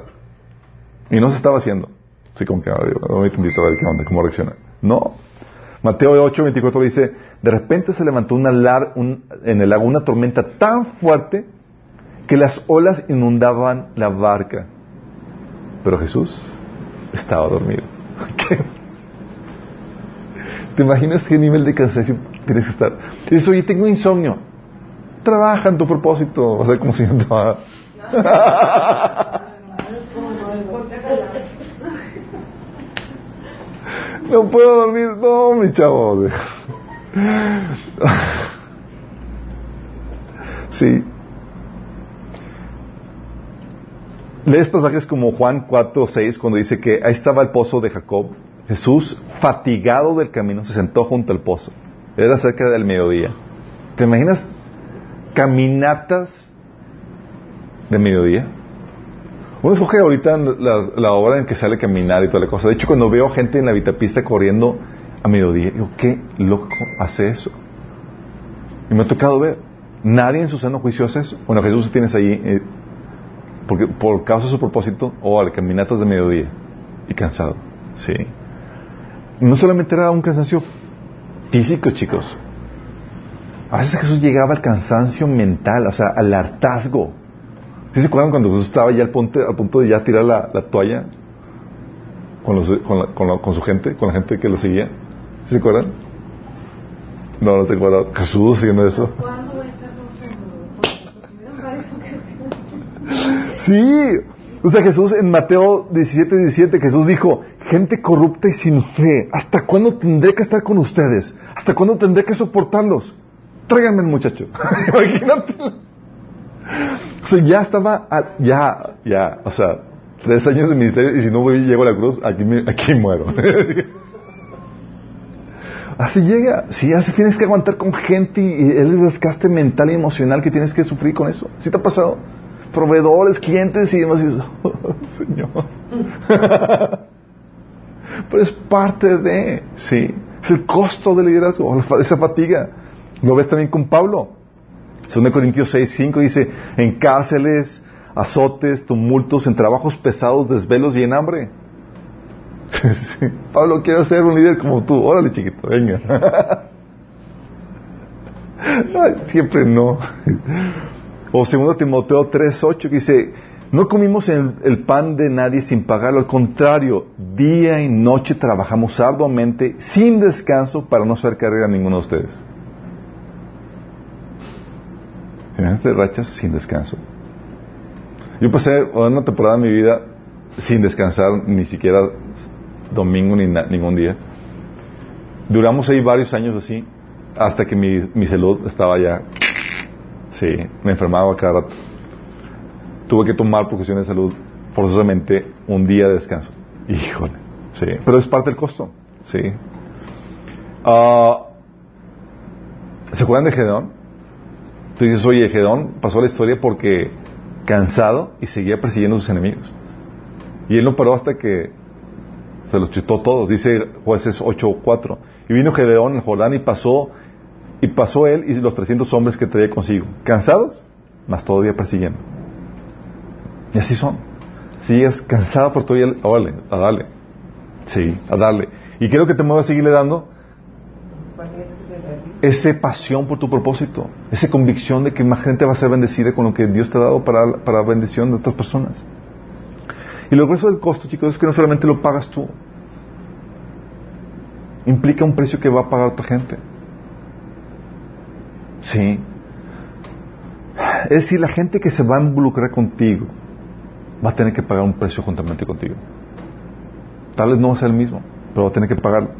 Y no se estaba haciendo. Así como que, a ver qué onda, cómo reacciona. No. Mateo 8, 24 dice, de repente se levantó una lar, un, en el lago una tormenta tan fuerte que las olas inundaban la barca. Pero Jesús estaba dormido. [laughs] ¿Te imaginas qué nivel de cansancio tienes que estar? Dices, oye, tengo insomnio trabaja en tu propósito. Va a ser como si no. No puedo dormir, no, mi chavo. Sí. Lees pasajes como Juan 4, 6, cuando dice que ahí estaba el pozo de Jacob. Jesús, fatigado del camino, se sentó junto al pozo. Era cerca del mediodía. ¿Te imaginas caminatas de mediodía. Uno escoge ahorita la, hora en que sale a caminar y toda la cosa. De hecho, cuando veo gente en la vitapista corriendo a mediodía, digo, ¿qué loco hace eso? Y me ha tocado ver. Nadie en su sano juicio hace eso. Bueno, Jesús tienes ahí, eh, porque, por causa de su propósito, o al caminatas de mediodía. Y cansado. Sí. No solamente era un cansancio físico, chicos. A veces Jesús llegaba al cansancio mental, o sea, al hartazgo. ¿Sí se acuerdan cuando Jesús estaba ya al punto, al punto de ya tirar la, toalla con, con, su gente, con la gente que lo seguía? ¿Sí se acuerdan? No, no se acuerdan. Jesús haciendo eso. Sí, o sea, Jesús en Mateo 17, 17, Jesús dijo, gente corrupta y sin fe, ¿hasta cuándo tendré que estar con ustedes? ¿Hasta cuándo tendré que soportarlos? tráiganme el muchacho. [laughs] Imagínate. O sea, ya estaba, ya, ya, o sea, tres años de ministerio y si no voy, llego a la cruz, aquí, aquí muero. [laughs] así llega, sí, así tienes que aguantar con gente y, el desgaste mental y emocional que tienes que sufrir con eso. ¿Sí te ha pasado? Proveedores, clientes y demás. Y [laughs] oh, señor. [laughs] Pero es parte de, sí. Es el costo del liderazgo, esa fatiga. Lo ves también con Pablo. 2 Corintios 6, 5 dice, en cárceles, azotes, tumultos, en trabajos pesados, desvelos y en hambre. [laughs] Pablo, quiero ser un líder como tú. Órale, chiquito, venga. siempre no. O 2 Timoteo 3, 8 que dice, no comimos el, pan de nadie sin pagarlo, al contrario, día y noche trabajamos arduamente, sin descanso, para no hacer carga a ninguno de ustedes. de rachas sin descanso. Yo pasé una temporada de mi vida sin descansar ni siquiera domingo ni ningún día. Duramos ahí varios años así, hasta que mi, mi salud estaba ya, sí, me enfermaba cada rato tuve que tomar por cuestiones de salud forzosamente un día de descanso. Híjole, sí, pero es parte del costo, sí. Ah, ¿Se acuerdan de Gedeón? Tú dices, oye, Gedeón pasó la historia porque cansado y seguía persiguiendo a sus enemigos. Y él no paró hasta que se los chutó todos, dice jueces 8.4. Y vino Gedeón en Jordán y pasó, y pasó él y los 300 hombres que traía consigo, cansados, mas todavía persiguiendo. Y así son. Si es cansado por todavía, órale, a darle. Sí, a darle. Y quiero que te muevas a seguirle dando esa pasión por tu propósito, esa convicción de que más gente va a ser bendecida con lo que Dios te ha dado para, para bendición de otras personas. Y lo grueso del costo, chicos, es que no solamente lo pagas tú, implica un precio que va a pagar otra gente. Sí. Es decir, la gente que se va a involucrar contigo, va a tener que pagar un precio juntamente contigo. Tal vez no va a ser el mismo, pero va a tener que pagarlo.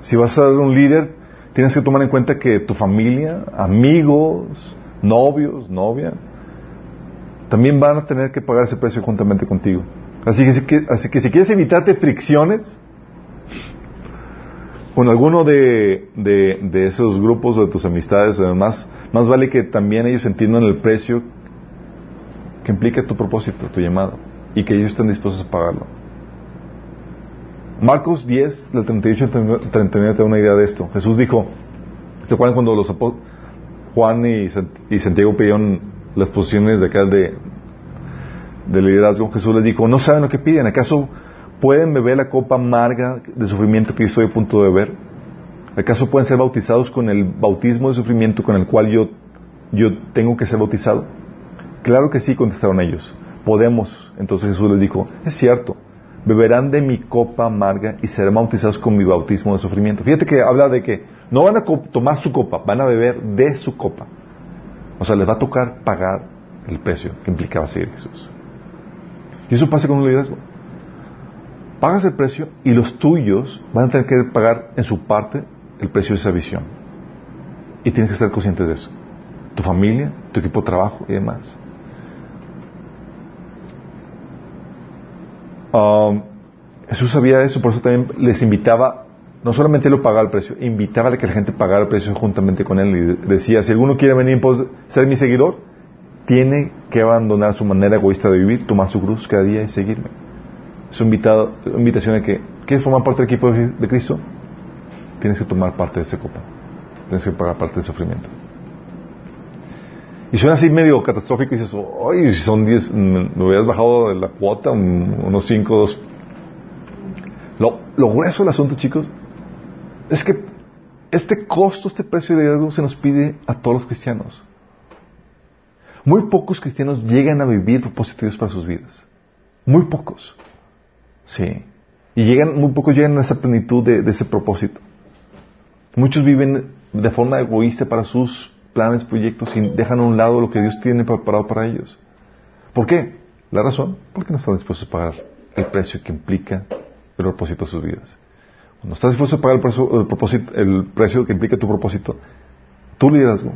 Si vas a ser un líder, tienes que tomar en cuenta que tu familia, amigos, novios, novia, también van a tener que pagar ese precio juntamente contigo. Así que, así que si quieres evitarte fricciones con alguno de, esos grupos o de tus amistades, además, más vale que también ellos entiendan el precio que implica tu propósito, tu llamado, y que ellos estén dispuestos a pagarlo. Marcos 10, del 38 al 39, te da una idea de esto. Jesús dijo, ¿se acuerdan cuando los Juan y, Santiago pidieron las posiciones de acá de, de liderazgo? Jesús les dijo, no saben lo que piden, ¿acaso pueden beber la copa amarga de sufrimiento que yo estoy a punto de beber? ¿Acaso pueden ser bautizados con el bautismo de sufrimiento con el cual yo, yo tengo que ser bautizado? Claro que sí, contestaron ellos. Podemos. Entonces Jesús les dijo, es cierto, beberán de mi copa amarga y serán bautizados con mi bautismo de sufrimiento. Fíjate que habla de que no van a tomar su copa, van a beber de su copa. O sea, les va a tocar pagar el precio que implicaba seguir Jesús. Y eso pasa con un liderazgo. Pagas el precio y los tuyos van a tener que pagar en su parte el precio de esa visión. Y tienes que estar consciente de eso. Tu familia, tu equipo de trabajo y demás. Um, Jesús sabía eso, por eso también les invitaba, no solamente lo pagaba el precio, invitaba a que la gente pagara el precio juntamente con él. Y decía, si alguno quiere venir a ser mi seguidor, tiene que abandonar su manera egoísta de vivir, tomar su cruz cada día y seguirme. Es una invitación a que, ¿quieres formar parte del equipo de Cristo? Tienes que tomar parte de ese copa. Tienes que pagar parte del sufrimiento. Y suena así medio catastrófico y dices, ¡ay! Si son 10, me hubieras bajado de la cuota, unos 5, 2. Lo, grueso del asunto, chicos, es que este costo, este precio de liderazgo se nos pide a todos los cristianos. Muy pocos cristianos llegan a vivir propósitos para sus vidas. Muy pocos. Sí. Y llegan, muy pocos llegan a esa plenitud de, ese propósito. Muchos viven de forma egoísta para sus planes, proyectos y dejan a un lado lo que Dios tiene preparado para ellos. ¿Por qué? La razón, porque no están dispuestos a pagar el precio que implica el propósito de sus vidas. Cuando estás dispuesto a pagar el precio, el, propósito, el precio que implica tu propósito, tu liderazgo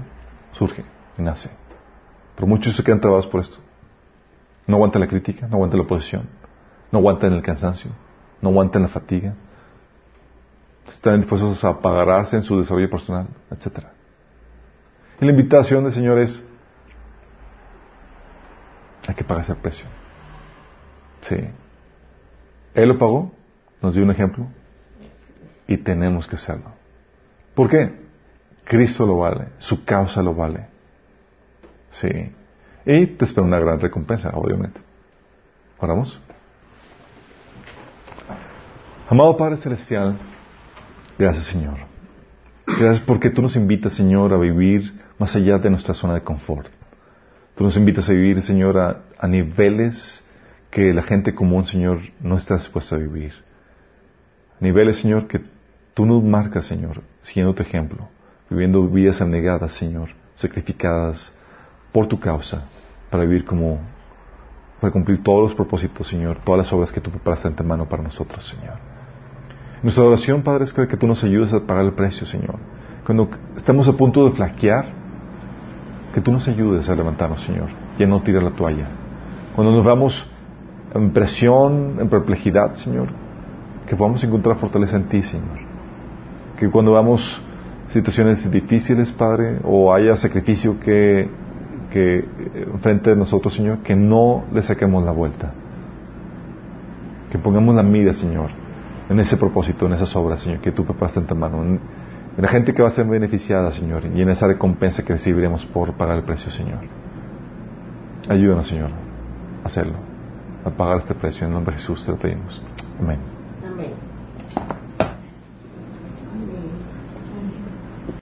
surge y nace. Pero muchos se quedan trabados por esto. No aguantan la crítica, no aguantan la oposición, no aguantan el cansancio, no aguantan la fatiga, están dispuestos a pagarse en su desarrollo personal, etcétera. Y la invitación del Señor es, hay que pagar ese precio. Sí. Él lo pagó, nos dio un ejemplo. y tenemos que hacerlo. ¿Por qué? Cristo lo vale, su causa lo vale. Sí. Y te espera una gran recompensa, obviamente. Oramos. Amado Padre Celestial, gracias Señor. Gracias porque tú nos invitas, Señor, a vivir más allá de nuestra zona de confort. Tú nos invitas a vivir, Señor, a, niveles que la gente común, Señor, no está dispuesta a vivir. Niveles, Señor, que tú nos marcas, Señor, siguiendo tu ejemplo, viviendo vidas abnegadas, Señor, sacrificadas por tu causa, para vivir como, para cumplir todos los propósitos, Señor, todas las obras que tú preparaste ante mano para nosotros, Señor. Nuestra oración, Padre, es que tú nos ayudes a pagar el precio, Señor. Cuando estamos a punto de flaquear, que tú nos ayudes a levantarnos, Señor, y a no tirar la toalla. Cuando nos vamos en presión, en perplejidad, Señor, que podamos encontrar fortaleza en ti, Señor. Que cuando vamos situaciones difíciles, Padre, o haya sacrificio que, que frente de nosotros, Señor, que no le saquemos la vuelta. Que pongamos la mira, Señor, en ese propósito, en esas obras, Señor, que tú preparaste en tu mano en la gente que va a ser beneficiada, Señor, y en esa recompensa que recibiremos por pagar el precio, Señor. Ayúdanos, Señor, a hacerlo, a pagar este precio. En nombre de Jesús te lo pedimos. Amén.